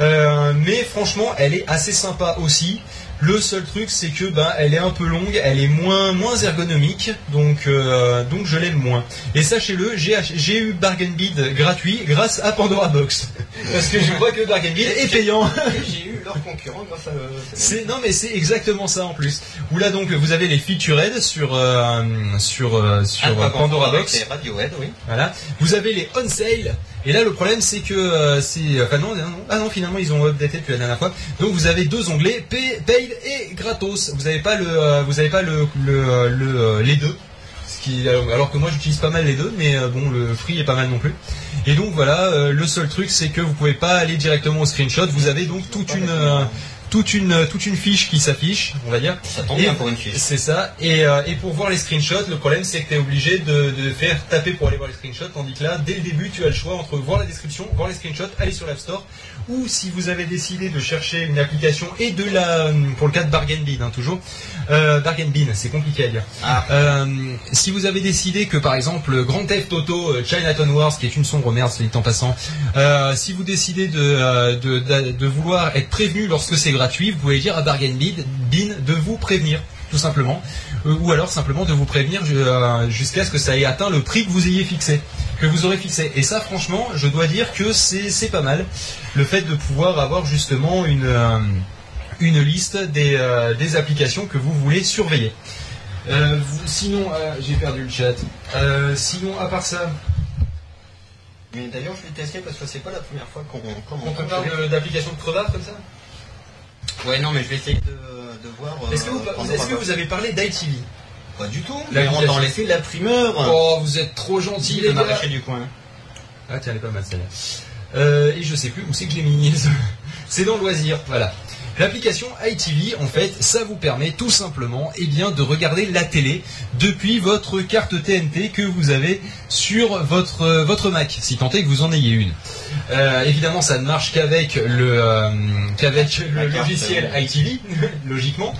Euh, mais franchement, elle est assez sympa aussi. Le seul truc, c'est que ben, elle est un peu longue, elle est moins moins ergonomique, donc euh, donc je l'aime moins. Et sachez-le, j'ai eu Bargain Bid gratuit grâce à Pandora Box, parce que je crois que Bargain Bid est payant. J'ai eu leur concurrent grâce à. euh, C'est non mais c'est exactement ça en plus. Où là donc vous avez les featured sur euh, sur sur Ah, Pandora Box. Radiohead, oui. Voilà. Vous avez les on sale. Et là, le problème, c'est que euh, c'est. Enfin, non, non. Ah non, finalement, ils ont updaté depuis la dernière fois. Donc, vous avez deux onglets, pay, paid et gratos. Vous n'avez pas le, euh, vous avez pas le, le, euh, le, euh, les deux. Ce qui, alors que moi, j'utilise pas mal les deux, mais bon, le free est pas mal non plus. Et donc, voilà, le seul truc, c'est que vous pouvez pas aller directement au screenshot. Vous avez donc toute une, toute une, toute une fiche qui s'affiche, on va dire. Ça tombe Et- bien pour une fiche. C'est ça. Et, euh, et pour voir les screenshots, le problème c'est que tu es obligé de, de faire taper pour aller voir les screenshots, tandis que là, dès le début, tu as le choix entre voir la description, voir les screenshots, aller sur l'App Store, ou si vous avez décidé de chercher une application et de la, pour le cas de Bargain Bin, hein, toujours, euh, Bargain Bin, c'est compliqué à dire. Ah. Euh, si vous avez décidé que par exemple Grand Theft Auto euh, Chinatown Wars, qui est une sombre merde, c'est dit en passant, euh, si vous décidez de, euh, de, de- de vouloir être prévenu lorsque c'est gratuit, vous pouvez dire à Bargain Bin, de vous prévenir, tout simplement, Euh, ou alors simplement de vous prévenir euh, jusqu'à ce que ça ait atteint le prix que vous ayez fixé, que vous aurez fixé. Et ça, franchement, je dois dire que c'est pas mal, le fait de pouvoir avoir justement une euh, une liste des, des applications que vous voulez surveiller. Euh, sinon, euh, j'ai perdu le chat. Euh, sinon, à part ça, Mais d'ailleurs, je vais tester parce que c'est pas la première fois qu'on on te parle d'applications de crevard comme ça? Ouais, non, mais je vais essayer de, de voir. euh, Est-ce que, vous, que avez parlé d'iTV Pas du tout. La Mais on t'en la primeur. Oh, vous êtes trop gentils, Dis les le gars. maraîcher du coin. Ah tiens, elle est pas mal celle-là. Euh, et je sais plus où c'est que je l'ai mis. c'est dans loisir, voilà. L'application iTV, en fait, ça vous permet tout simplement eh bien, de regarder la télé depuis votre carte TNT que vous avez sur votre, euh, votre Mac, si tant est que vous en ayez une. Euh, évidemment, ça ne marche qu'avec le, euh, qu'avec le logiciel euh, iTV, logiquement.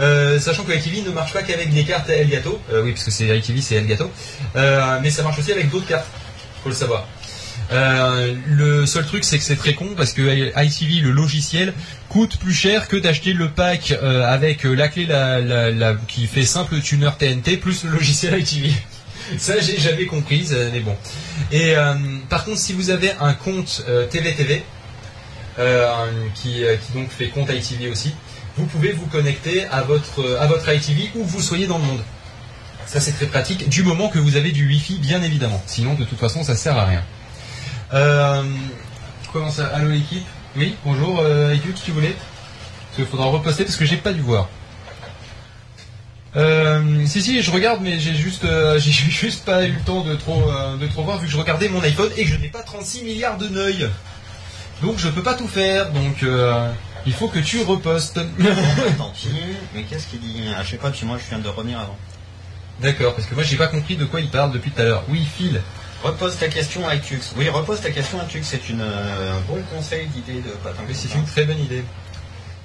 Euh, sachant que iTV ne marche pas qu'avec des cartes Elgato, oui, parce que c'est iTV, c'est Elgato, mais ça marche aussi avec d'autres cartes, faut le savoir. Euh, le seul truc, c'est que c'est très con parce que iTV, le logiciel, coûte plus cher que d'acheter le pack euh, avec la clé la, la- la- qui fait simple tuner TNT plus le logiciel iTV. Ça, j'ai jamais compris, ça- mais bon. Et euh, par contre, si vous avez un compte euh, TVTV, euh, qui, euh, donc fait compte ITV aussi, vous pouvez vous connecter à votre, à votre ITV où vous soyez dans le monde. Ça c'est très pratique, du moment que vous avez du Wi-Fi, bien évidemment. Sinon, de toute façon, ça sert à rien. Euh, comment ça? Allô l'équipe? Oui, bonjour, euh, Edu, qui tu voulais? Parce qu'il faudra reposter parce que j'ai pas dû voir. Euh, si si, je regarde, mais j'ai juste, euh, j'ai juste pas eu le temps de trop, euh, de trop voir vu que je regardais mon iPhone et que je n'ai pas 36 milliards de neuils. Donc je peux pas tout faire. Donc il faut que tu repostes. Tant pis. Mais qu'est-ce qu'il dit? Ah, Je sais pas, puis moi je viens de revenir avant. D'accord, parce que moi j'ai pas compris de quoi il parle depuis tout à l'heure. Oui, Phil. Repose ta question à Tux. Oui, repose ta question à Tux. C'est une, un bon conseil d'idée de Patin. Oui, c'est une très bonne idée.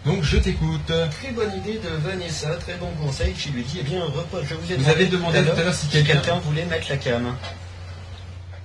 Donc je t'écoute. Très bonne idée de Vanessa, très bon conseil qui lui dit, eh bien, repose, je vous ai Vous avez demandé tout à l'heure si quelqu'un- voulait mettre la cam.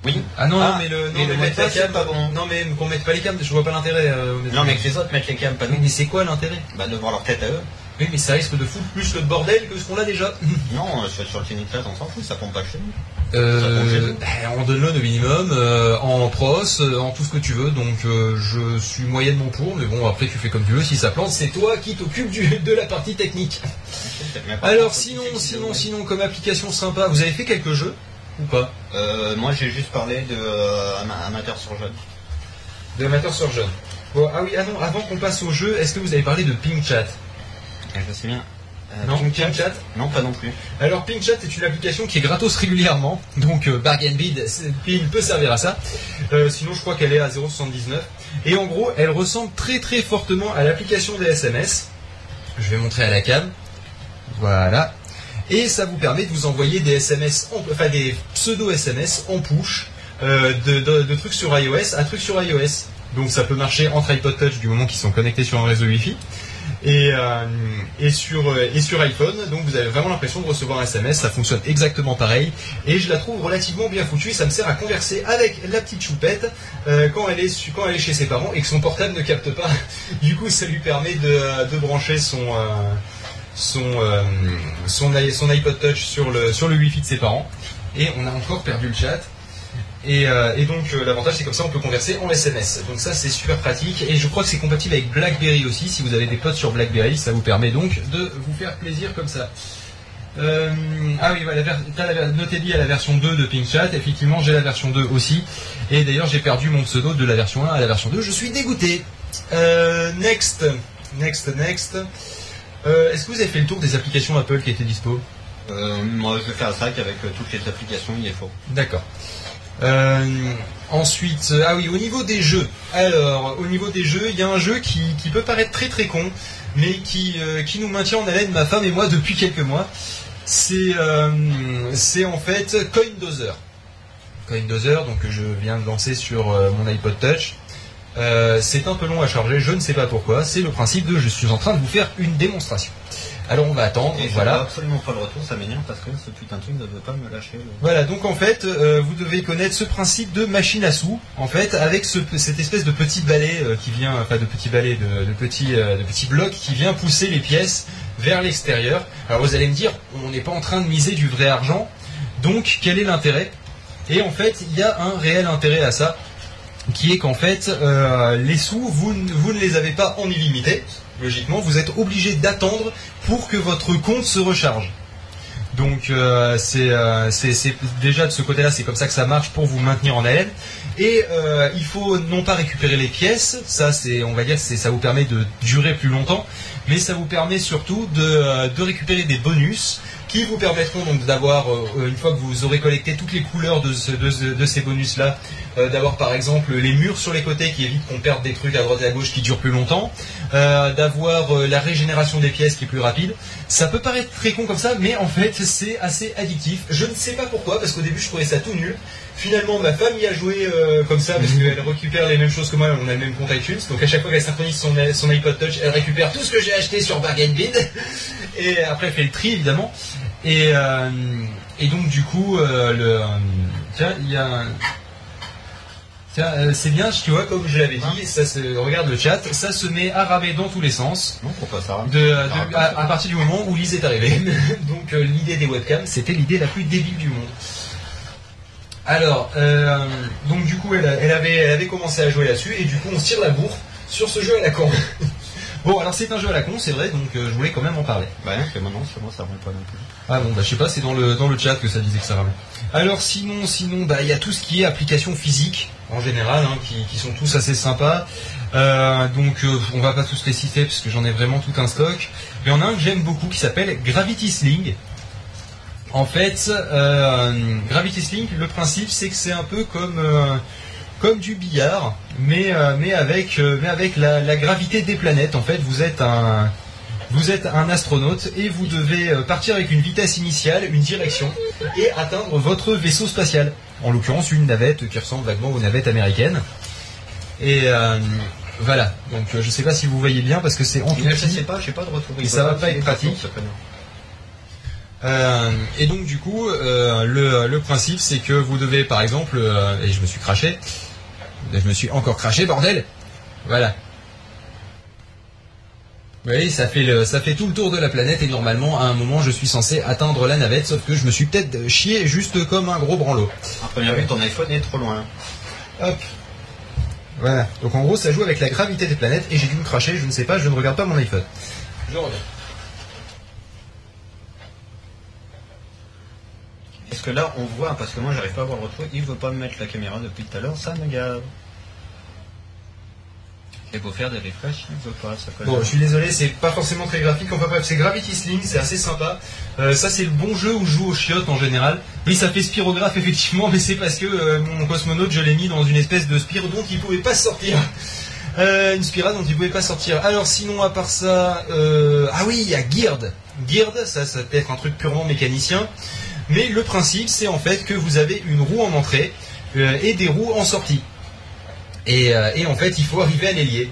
Oui. Ah non, Ah, non, mais le, non, mais le mais mot mettre la cam, pas bon. Non, mais qu'on mette pas les cams, je vois pas l'intérêt. euh. Non, mais que les autres mettent les cams, pas nous. mais c'est quoi l'intérêt? Bah, de voir leur tête à eux. Oui, mais ça risque de foutre plus le bordel que ce qu'on a déjà. Non, euh, sur, sur le Tiny on s'en fout, ça tombe pas chez nous. Euh, bah, en download au minimum, euh, en pros, euh, en tout ce que tu veux. Donc je suis moyennement pour, mais bon après tu fais comme tu veux. Si ça plante, c'est toi qui t'occupes de la partie technique. Alors sinon, sinon, sinon, comme application sympa, vous avez fait quelques jeux ou pas? Euh, moi, j'ai juste parlé de amateur sur jeune. De amateur sur jeune. Bon, ah oui, ah non, avant qu'on passe au jeu, est-ce que vous avez parlé de Ping Chat? Je sais bien. Euh, Non, Pink Chat Non, pas non plus. Alors Ping Chat est une application qui est gratos régulièrement, donc euh, Bargain Bid il peut servir à ça. Euh, sinon je crois qu'elle est à 0,79. Et en gros elle ressemble très très fortement à l'application des SMS. Je vais montrer à la cam. Voilà. Et ça vous permet de vous envoyer des SMS, en- enfin des pseudo-SMS en push euh, de, de- de trucs sur iOS à trucs sur iOS. Donc ça peut marcher entre iPod Touch du moment qu'ils sont connectés sur un réseau Wi-Fi et, euh, euh, et sur iPhone. Donc vous avez vraiment l'impression de recevoir un SMS. Ça fonctionne exactement pareil. Et je la trouve relativement bien foutue. Ça me sert à converser avec la petite choupette euh, quand, elle est chez ses parents et que son portable ne capte pas. Du coup, ça lui permet de, brancher son iPod Touch sur le, sur le Wi-Fi de ses parents. Et on a encore perdu le chat. Et, euh, et donc euh, l'avantage c'est comme ça on peut converser en SMS. Donc ça c'est super pratique et je crois que c'est compatible avec BlackBerry aussi. Si vous avez des potes sur BlackBerry, ça vous permet donc de vous faire plaisir comme ça. Euh, ah oui, voilà, ver- t'as la version 2 de PingChat. Effectivement, j'ai la version 2 aussi. Et d'ailleurs, j'ai perdu mon pseudo de la version 1 à la version 2. Je suis dégoûté. Next, next, next. Est-ce que vous avez fait le tour des applications Apple qui étaient dispo? Euh, moi, je vais faire ça qu'avec euh, toutes les applications, il est faux. D'accord. Euh, ensuite, euh, ah oui, au niveau des jeux. Alors, au niveau des jeux, il y a un jeu qui, qui peut paraître très très con, mais qui, euh, qui nous maintient en haleine, ma femme et moi, depuis quelques mois. C'est euh, en fait CoinDozer. CoinDozer, donc que je viens de lancer sur mon iPod Touch. C'est un peu long à charger, je ne sais pas pourquoi. C'est le principe de je suis en train de vous faire une démonstration. Alors on va attendre, Et je voilà. absolument pas le retour, ça m'énerve parce que ce putain de truc ne veut pas me lâcher. Voilà, donc en fait, euh, vous devez connaître ce principe de machine à sous, en fait, avec ce- cette espèce de petit balai euh, qui vient, enfin de petit balai, de, de petit, euh, de petit bloc qui vient pousser les pièces vers l'extérieur. Alors vous allez me dire, on n'est pas en train de miser du vrai argent, donc quel est l'intérêt? Et en fait, il y a un réel intérêt à ça, qui est qu'en fait, les sous, vous, vous ne les avez pas en illimité. Logiquement, vous êtes obligé d'attendre pour que votre compte se recharge. Donc euh, c'est euh, c'est- déjà de ce côté-là, c'est comme ça que ça marche pour vous maintenir en haleine. Et euh, il faut non pas récupérer les pièces, ça c'est on va dire ça vous permet de durer plus longtemps, mais ça vous permet surtout de récupérer des bonus qui vous permettront donc d'avoir euh, une fois que vous aurez collecté toutes les couleurs de, ce- de, ce- de ces bonus là, d'avoir par exemple les murs sur les côtés qui évitent qu'on perde des trucs à droite et à gauche qui durent plus longtemps, euh, d'avoir euh, la régénération des pièces qui est plus rapide. Ça peut paraître très con comme ça, mais en fait c'est assez addictif. Je ne sais pas pourquoi, parce qu'au début je trouvais ça tout nul. Finalement ma femme y a joué euh, comme ça, parce qu'elle récupère les mêmes choses que moi, on a le même compte iTunes. Donc à chaque fois qu'elle synchronise son, son iPod Touch, elle récupère tout ce que j'ai acheté sur Bag Bid. Et après elle fait le tri évidemment. Et, euh, et donc du coup, euh, le, euh, tiens, il y a un- Tiens, c'est bien, tu vois, comme je l'avais dit, ça se, regarde le chat, ça se met à ramer dans tous les sens. Non, pourquoi ça De, de- à, à partir du moment où Lise est arrivée. Donc euh, l'idée des webcams, c'était l'idée la plus débile du monde. Alors, euh, donc du coup, elle avait, elle avait commencé à jouer là-dessus, et du coup, on se tire la bourre sur ce jeu à la con. bon, alors c'est un jeu à la con, c'est vrai, donc euh, je voulais quand même en parler. Bah non, c'est maintenant, moi, ça rend pas non plus. Ah bon, bah je sais pas, c'est dans le, dans le chat que ça disait que ça ramait. Alors sinon, sinon, bah il y a tout ce qui est applications physiques, en général, hein, qui, qui sont tous assez sympas. Euh, donc euh, on va pas tous les citer parce que j'en ai vraiment tout un stock. Mais il y en a un que j'aime beaucoup qui s'appelle Gravity Sling. En fait, euh, Gravity Sling, le principe c'est que c'est un peu comme comme du billard, mais euh, mais avec euh, mais avec la, la gravité des planètes. En fait, vous êtes un vous êtes un astronaute et vous devez euh, partir avec une vitesse initiale, une direction, et atteindre votre vaisseau spatial. En l'occurrence, une navette qui ressemble vaguement aux navettes américaines. Et euh, voilà. Donc, je sais pas si vous voyez bien parce que c'est en tout petit. sais pas, j'ai pas de retour. Et ça va pas être pratique. Euh, et donc du coup, euh, le, le principe c'est que vous devez par exemple, euh, et je me suis craché, je me suis encore craché bordel, voilà. Vous voyez, ça fait, le, ça fait tout le tour de la planète et normalement à un moment je suis censé atteindre la navette, sauf que je me suis peut-être chié juste comme un gros branlot. À première vue, ton iPhone est trop loin. Hop. Voilà. Donc en gros ça joue avec la gravité des planètes et j'ai dû me cracher, je ne sais pas, je ne regarde pas mon iPhone. Je reviens. Est-ce que là, on voit, parce que moi, j'arrive pas à voir le retour, il veut pas me mettre la caméra depuis tout à l'heure, ça me gave. Et pour faire des refresh, il veut pas, ça. Bon, je suis désolé, c'est pas forcément très graphique. Enfin bref, c'est Gravity Sling, c'est assez sympa. Euh, ça, c'est le bon jeu où je joue aux chiottes en général. Oui, ça fait spirographe effectivement, mais c'est parce que euh, mon cosmonaute, je l'ai mis dans une espèce de spire dont il pouvait pas sortir. Euh, une spirale dont il pouvait pas sortir. Alors sinon, à part ça, ah oui, il y a Geared. geared, ça, ça peut être un truc purement mécanicien. Mais le principe, c'est en fait que vous avez une roue en entrée euh, et des roues en sortie. Et, euh, et en fait, il faut arriver à les lier.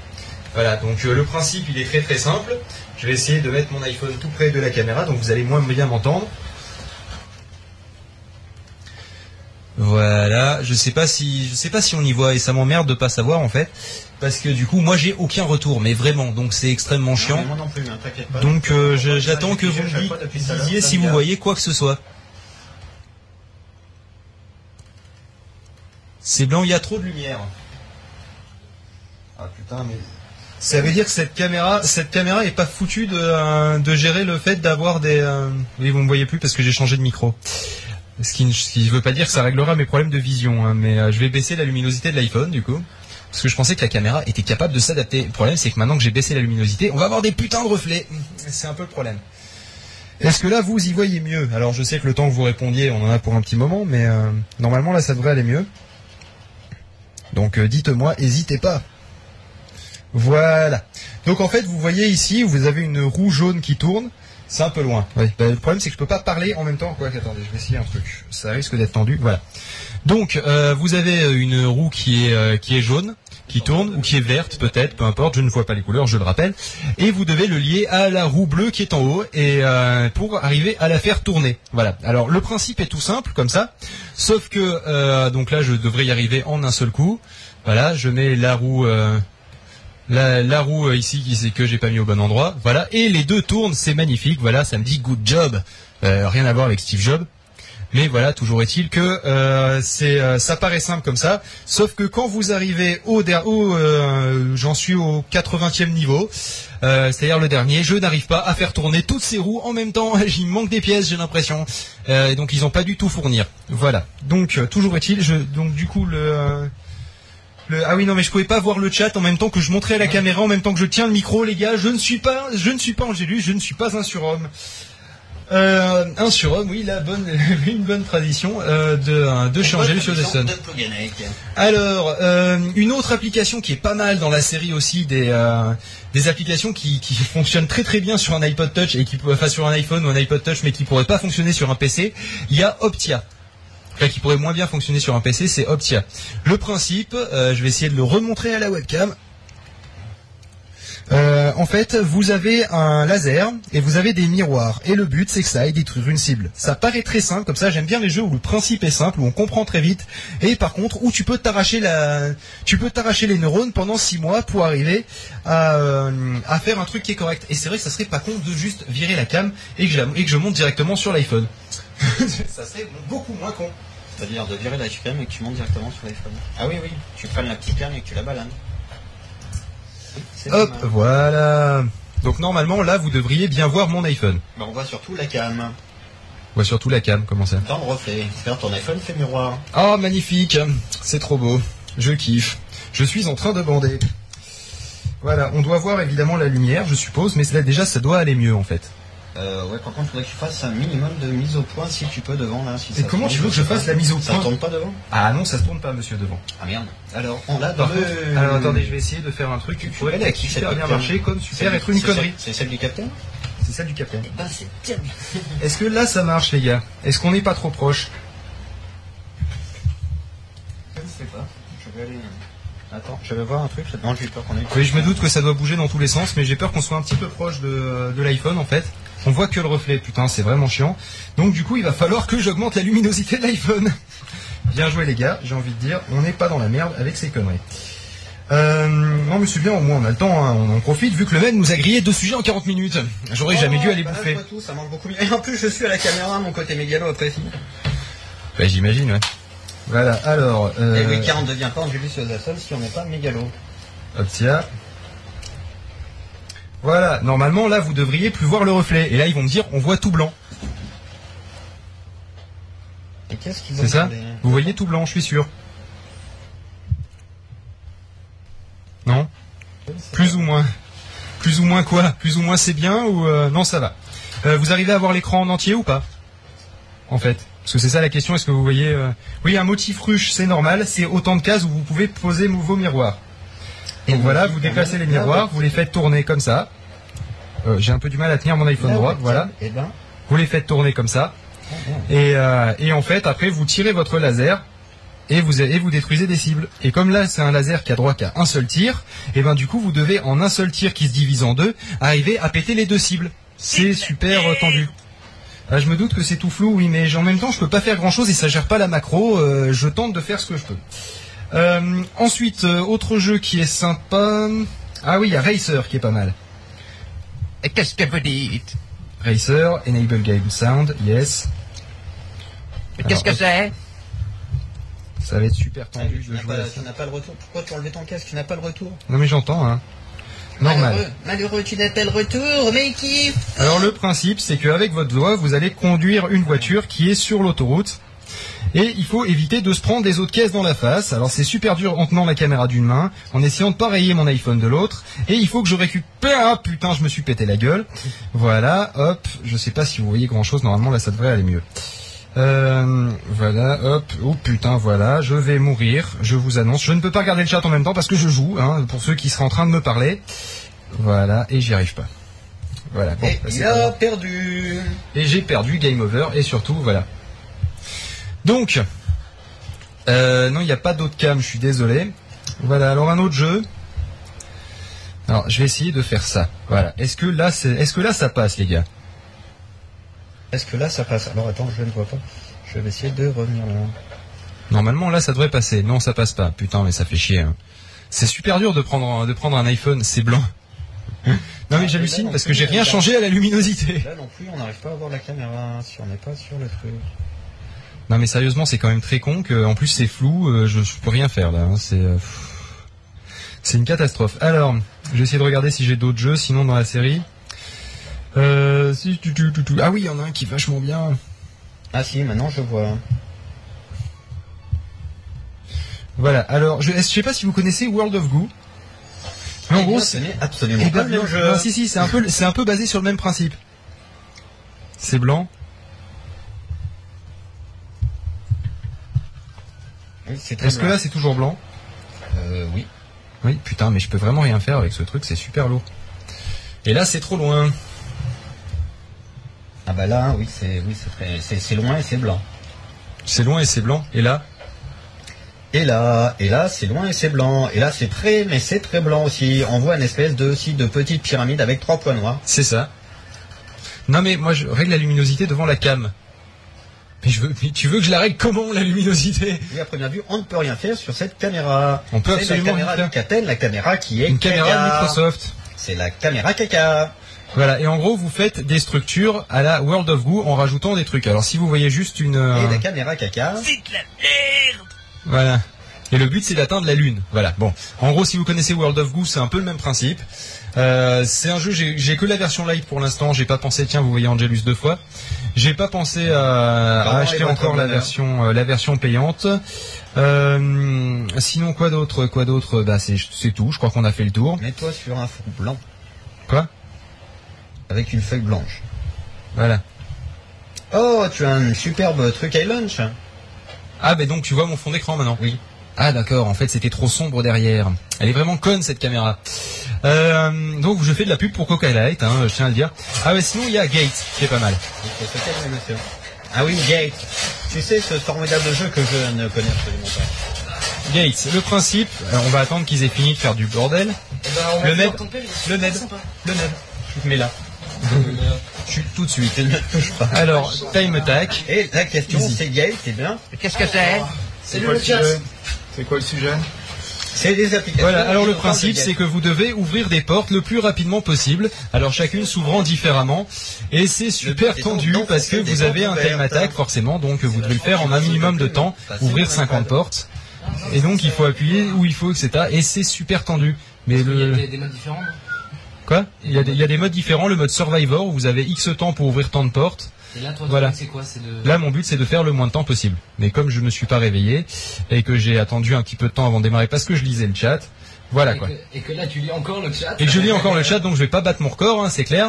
Voilà, donc euh, le principe, il est très très simple. Je vais essayer de mettre mon iPhone tout près de la caméra, donc vous allez moins bien m'entendre. Voilà, je sais pas si je sais pas si on y voit et ça m'emmerde de pas savoir en fait parce que du coup moi j'ai aucun retour mais vraiment donc c'est extrêmement chiant. Moi non plus, hein, pas. Donc euh, j'attends que vous me disiez si vous voyez quoi que ce soit. C'est blanc, il y a trop de lumière. Ah putain mais ça veut dire que cette caméra, cette caméra est pas foutue de, euh, gérer le fait d'avoir des. euh, Oui, vous me voyez plus parce que j'ai changé de micro. Ce qui ne ce veut pas dire que ça réglera mes problèmes de vision, hein, mais euh, je vais baisser la luminosité de l'iPhone du coup. Parce que je pensais que la caméra était capable de s'adapter. Le problème, c'est que maintenant que j'ai baissé la luminosité, on va avoir des putains de reflets. C'est un peu le problème. Est-ce que là, vous y voyez mieux? Alors, je sais que le temps que vous répondiez, on en a pour un petit moment, mais normalement, là, ça devrait aller mieux. Donc, euh, dites-moi, hésitez pas. Voilà. Donc, en fait, vous voyez ici, vous avez une roue jaune qui tourne. C'est un peu loin. Bah, le problème, c'est que je peux pas parler en même temps. Quoi attendez, je vais essayer un truc. Ça risque d'être tendu. Voilà. Donc, euh, vous avez une roue qui est euh, qui est jaune, qui tourne ou qui est verte peut-être, peu importe. Je ne vois pas les couleurs, je le rappelle. Et vous devez le lier à la roue bleue qui est en haut et euh, pour arriver à la faire tourner. Voilà. Alors, le principe est tout simple comme ça, sauf que euh, donc là, je devrais y arriver en un seul coup. Voilà, je mets la roue. euh, la, la roue ici qui c'est que j'ai pas mis au bon endroit, voilà, et les deux tournent, c'est magnifique, voilà, ça me dit good job, rien à voir avec Steve Jobs, mais voilà, toujours est-il que euh, c'est, euh, ça paraît simple comme ça, sauf que quand vous arrivez au, der- au euh, j'en suis au 80e niveau, c'est-à-dire le dernier, je n'arrive pas à faire tourner toutes ces roues en même temps, il me manque des pièces, j'ai l'impression, et donc ils n'ont pas du tout fournir, voilà. Donc toujours est-il, je, donc du coup le le- ah oui non mais je pouvais pas voir le chat en même temps que je montrais à la caméra en même temps que je tiens le micro les gars. Je ne suis pas je ne suis pas Angélus je ne suis pas un surhomme euh, un surhomme oui la bonne une bonne tradition euh, de euh, de De Ploganek. alors, euh, une autre application qui est pas mal dans la série aussi des des applications qui, qui fonctionnent très très bien sur un iPod Touch et qui enfin sur un iPhone ou un iPod Touch mais qui pourraient pas fonctionner sur un PC, il y a Optia. Enfin, qui pourrait moins bien fonctionner sur un PC, c'est Optia. Le principe, euh, je vais essayer de le remontrer à la webcam. Euh, en fait, vous avez un laser et vous avez des miroirs. Et le but, c'est que ça aille détruire une cible. Ça paraît très simple, comme ça, j'aime bien les jeux où le principe est simple, où on comprend très vite. Et par contre, où tu peux t'arracher la, tu peux t'arracher les neurones pendant six mois pour arriver à, euh, à faire un truc qui est correct. Et c'est vrai que ça serait pas con de juste virer la cam et que, je la- et que je monte directement sur l'iPhone. ça serait beaucoup moins con. C'est-à-dire de virer la cam et que tu montes directement sur l'iPhone. Ah oui, oui. Tu prends la petite cam et que tu la balanes. C'est Hop, voilà. Donc normalement, là, vous devriez bien voir mon iPhone. Bah, on voit surtout la cam. On voit surtout la cam, comment ça Dans le reflet. C'est-à-dire ton iPhone fait miroir. Oh, magnifique C'est trop beau. Je kiffe. Je suis en train de bander. Voilà, on doit voir évidemment la lumière, je suppose, mais là déjà, ça doit aller mieux en fait. Euh, ouais, par contre, il faudrait que tu fasses un minimum de mise au point si tu peux devant là. Si Et ça comment tourne, tu veux que je fasse la mise au Ça point tourne pas devant? Ah non, ça se tourne pas, monsieur, devant. Ah merde. Alors, on l'a dans le... contre, alors attendez, je vais essayer de faire un truc qui pourrait Elle qui, super bien marcher, comme super être une connerie. C'est celle du capitaine C'est celle du capitaine. Bah, c'est terrible. Est-ce que là ça marche, les gars? Est-ce qu'on n'est pas trop proche? Je ne sais pas. Je vais aller... Attends, je vais voir un truc. Non, j'ai peur qu'on ait... Oui, je me doute que ça doit bouger dans tous les sens, mais j'ai peur qu'on soit un petit peu proche de, de l'iPhone en fait. On voit que le reflet, putain, c'est vraiment chiant. Donc du coup, il va falloir que j'augmente la luminosité de l'iPhone. Bien joué les gars, j'ai envie de dire, on n'est pas dans la merde avec ces conneries. Euh, non mais c'est bien, au moins on a le temps, hein, on en profite, vu que le mec nous a grillé deux sujets en 40 minutes. J'aurais jamais dû aller bah, bouffer. je vois tout, ça manque beaucoup mieux. Et en plus, je suis à la caméra, mon côté mégalo apprécie. Bah j'imagine, ouais. Voilà, alors... Et Louis XR ne devient pas Angelus Josephson si on n'est pas mégalo. Hop, tiens. Voilà, normalement là vous devriez plus voir le reflet. Et là ils vont me dire on voit tout blanc. Et qu'est-ce qu'ils ont C'est ça Vous voyez tout blanc, je suis sûr. Non Plus ou moins. Plus ou moins quoi? Plus ou moins c'est bien ou euh, non ça va. Euh, vous arrivez à voir l'écran en entier ou pas? En fait. Parce que c'est ça la question, est-ce que vous voyez euh, Oui, un motif ruche, c'est normal, c'est autant de cases où vous pouvez poser vos miroirs. Donc voilà, vous déplacez les miroirs, vous les faites tourner comme ça. euh, j'ai un peu du mal à tenir mon iPhone droit, voilà. Vous les faites tourner comme ça. Et, euh, et en fait, après, vous tirez votre laser et vous, et vous détruisez des cibles. Et comme là, c'est un laser qui a droit qu'à un seul tir, et ben du coup, vous devez, en un seul tir qui se divise en deux, arriver à péter les deux cibles. C'est super tendu. Ah, je me doute que c'est tout flou, oui, mais en même temps, je peux pas faire grand chose et ça gère pas la macro. je tente de faire ce que je peux. Euh, ensuite, euh, autre jeu qui est sympa. Ah oui, il y a Racer qui est pas mal. Et qu'est-ce que vous dites? Racer, Enable Game Sound, yes. Mais Qu'est-ce que c'est? Ça va être super Ah, tendu tu de jouer pas, à tu ça. n'as pas le retour. Pourquoi tu as enlevé ton casque? Tu n'as pas le retour? Non mais j'entends, hein. Normal. Malheureux, malheureux, tu n'as pas le retour, mais qui? Alors le principe, c'est qu'avec votre doigt, vous allez conduire une voiture qui est sur l'autoroute. Et il faut éviter de se prendre des autres caisses dans la face. Alors c'est super dur en tenant la caméra d'une main, en essayant de pas rayer mon iPhone de l'autre. Et il faut que je récupère... Ah putain, je me suis pété la gueule. Voilà, hop. Je sais pas si vous voyez grand chose. Normalement là, ça devrait aller mieux. Euh, voilà, hop, oh putain, voilà, je vais mourir, je vous annonce. Je ne peux pas regarder le chat en même temps parce que je joue, hein, pour ceux qui seraient en train de me parler. Voilà, et j'y arrive pas. Voilà, bon, Et bah, il a perdu. Et j'ai perdu Game Over et surtout voilà. Donc, euh, non, il n'y a pas d'autre cam, je suis désolé. Voilà, alors un autre jeu. Alors, je vais essayer de faire ça. Voilà. Est-ce que là, c'est, est-ce que là, ça passe, les gars? Est-ce que là ça passe? Alors attends, je ne vois pas. Je vais essayer de revenir là. Normalement, là, ça devrait passer. Non, ça passe pas. Putain, mais ça fait chier. hein. C'est super dur de prendre, de prendre un iPhone, c'est blanc. non, Ah, mais et j'hallucine parce que j'ai rien changé à la luminosité. Là non plus, on n'arrive pas à voir la caméra si on n'est pas sur le truc. Non, mais sérieusement, c'est quand même très con que, en plus, c'est flou. euh, je, je peux rien faire là. hein, C'est, euh, c'est une catastrophe. Alors, je vais essayer de regarder si j'ai d'autres jeux, sinon dans la série. Euh, si, tu, tu, tu, tu. Ah oui, il y en a un qui est vachement bien. Ah si, maintenant je vois. Voilà. Alors, je, je sais pas si vous connaissez World of Goo. Mais en gros, c'est absolument eh pas ben, le même non, jeu. non, si si, c'est un peu, c'est un peu basé sur le même principe. C'est blanc. Oui, c'est Est-ce que là, c'est toujours blanc Euh, oui. Oui, putain, mais je peux vraiment rien faire avec ce truc, c'est super lourd. Et là, c'est trop loin. Ah bah là, oui, c'est oui, c'est très- c'est c'est loin et c'est blanc. C'est loin et c'est blanc. Et là, Et là, et là, c'est loin et c'est blanc. Et là, c'est près, mais c'est très blanc aussi. On voit une espèce de aussi de petite pyramide avec trois points noirs. c'est ça. Non mais moi, je règle la luminosité devant la cam. Mais, je veux, mais tu veux que je la règle comment la luminosité? Oui, à première vue, on ne peut rien faire sur cette caméra. On peut C'est absolument la caméra rien faire. Alcatel, la caméra qui est Une caméra de. Microsoft. C'est la caméra caca. Voilà, et en gros, vous faites des structures à la World of Goo en rajoutant des trucs. Alors si vous voyez juste une... euh, Et la caméra caca. Voilà. Et le but c'est d'atteindre la lune. Voilà. Bon. En gros, si vous connaissez World of Goo, c'est un peu le même principe. Euh, c'est un jeu. J'ai que la version light pour l'instant. J'ai pas pensé. Tiens, vous voyez Angelus deux fois. J'ai pas pensé à, à Comment acheter encore la version euh, la version payante. Euh, sinon quoi d'autre Quoi d'autre? Bah c'est tout. Je crois qu'on a fait le tour. Mets-toi sur un fond blanc Quoi? Avec une feuille blanche. Voilà. Oh, tu as un superbe truc iLaunch. Ah ben donc tu vois mon fond d'écran maintenant? Oui. Ah d'accord, en fait c'était trop sombre derrière. Elle est vraiment conne cette caméra. Euh, donc je fais de la pub pour Coca Light, hein, je tiens à le dire. Ah ouais sinon il y a Gate qui est pas mal. Ah oui, Gate. Tu sais, ce formidable jeu que je ne connais absolument pas. Gate, le principe, alors on va attendre qu'ils aient fini de faire du bordel. Eh ben, Le père, le sympa. le. Je te mets là. Je suis tout de suite. Ne pas. Alors, time attack. Et la question, c'est Gate, eh bien, Qu'est-ce que c'est C'est le sujet C'est quoi le sujet c'est des applications. Voilà, alors le principe c'est que vous devez ouvrir des portes le plus rapidement possible, alors chacune s'ouvrant différemment, et c'est super tendu parce que vous avez un time attack forcément, donc vous devez le faire en un minimum de temps, ouvrir 50 portes, et donc il faut appuyer où il faut, etc. Et c'est super tendu. Mais Il y a le... des, des modes différents. Quoi? Il y, a des, il y a des modes différents, le mode Survivor où vous avez X temps pour ouvrir tant de portes. Et là, toi, Voilà. voilà. c'est quoi? C'est de. Là, mon but, c'est de faire le moins de temps possible. Mais comme je me suis pas réveillé et que j'ai attendu un petit peu de temps avant de démarrer parce que je lisais le chat, voilà et, quoi. que, et que là, tu lis encore le chat. Et que je lis encore le chat, donc je vais pas battre mon record, hein, c'est clair.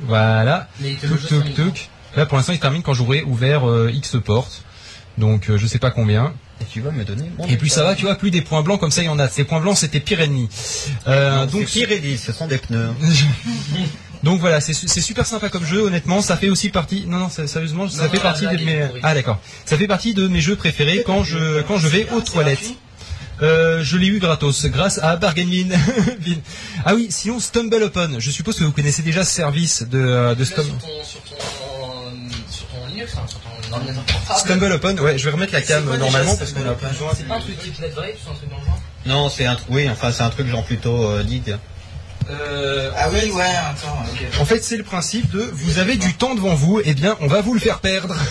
Voilà. Tuk tuk tuk. Là, pour l'instant, il termine quand j'aurai ouvert euh, X portes. Donc, euh, je sais pas combien. Et tu vas me donner mon Et plus ça va, tu vois, plus des points blancs comme ça, il y en a. Ces points blancs, c'était pire ennemi. Euh, Donc, pire et ce sont des pneus. Donc voilà, c'est super sympa comme jeu. Honnêtement, ça fait aussi partie. Non non, sérieusement, ça Non, fait non, partie de mes. Ah d'accord. Ça fait partie de mes jeux préférés quand je quand je vais aux toilettes. Euh, je l'ai eu gratos grâce à Bargain Bin. Bin. ah oui, sinon Stumble Upon. Je suppose que vous connaissez déjà ce service de, euh, de Tu l'as Stum- sur ton, sur ton, sur ton Linux, hein, sur ton ordinateur portable. Stumble Upon. Ouais, je vais remettre la cam normalement parce Stumble qu'on a. C'est pas un truc type NetBrave, c'est un truc dans le genre Non, c'est un truc, oui, enfin c'est un truc genre plutôt euh, dig. Euh, Ah oui, ouais, attends. En fait, c'est le principe de vous avez du temps devant vous, et bien, on va vous le faire perdre.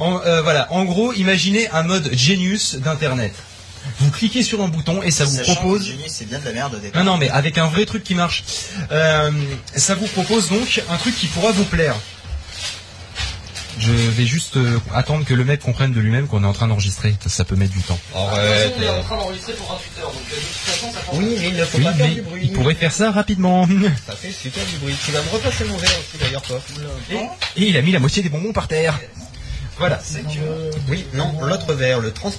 En, euh, voilà, en gros, imaginez un mode Genius d'internet. Vous cliquez sur un bouton et ça vous Sachant propose. Genius, c'est bien de la merde au départ. Non, non, mais avec un vrai truc qui marche. Euh, ça vous propose donc un truc qui pourra vous plaire. Je vais juste euh, attendre que le mec comprenne de lui-même qu'on est en train d'enregistrer. Ça, ça peut mettre du temps. Arrête. on est en train d'enregistrer pour 28 heures, donc euh, de toute façon, ça prend. Oui, mais il ne faut Oui, pas faire mais du bruit. il pourrait faire ça rapidement. Ça fait super du bruit. Tu vas me repasser mon verre aussi d'ailleurs, toi. Et il a mis la moitié des bonbons par terre. Voilà. Oui, non, l'autre verre, le transparent.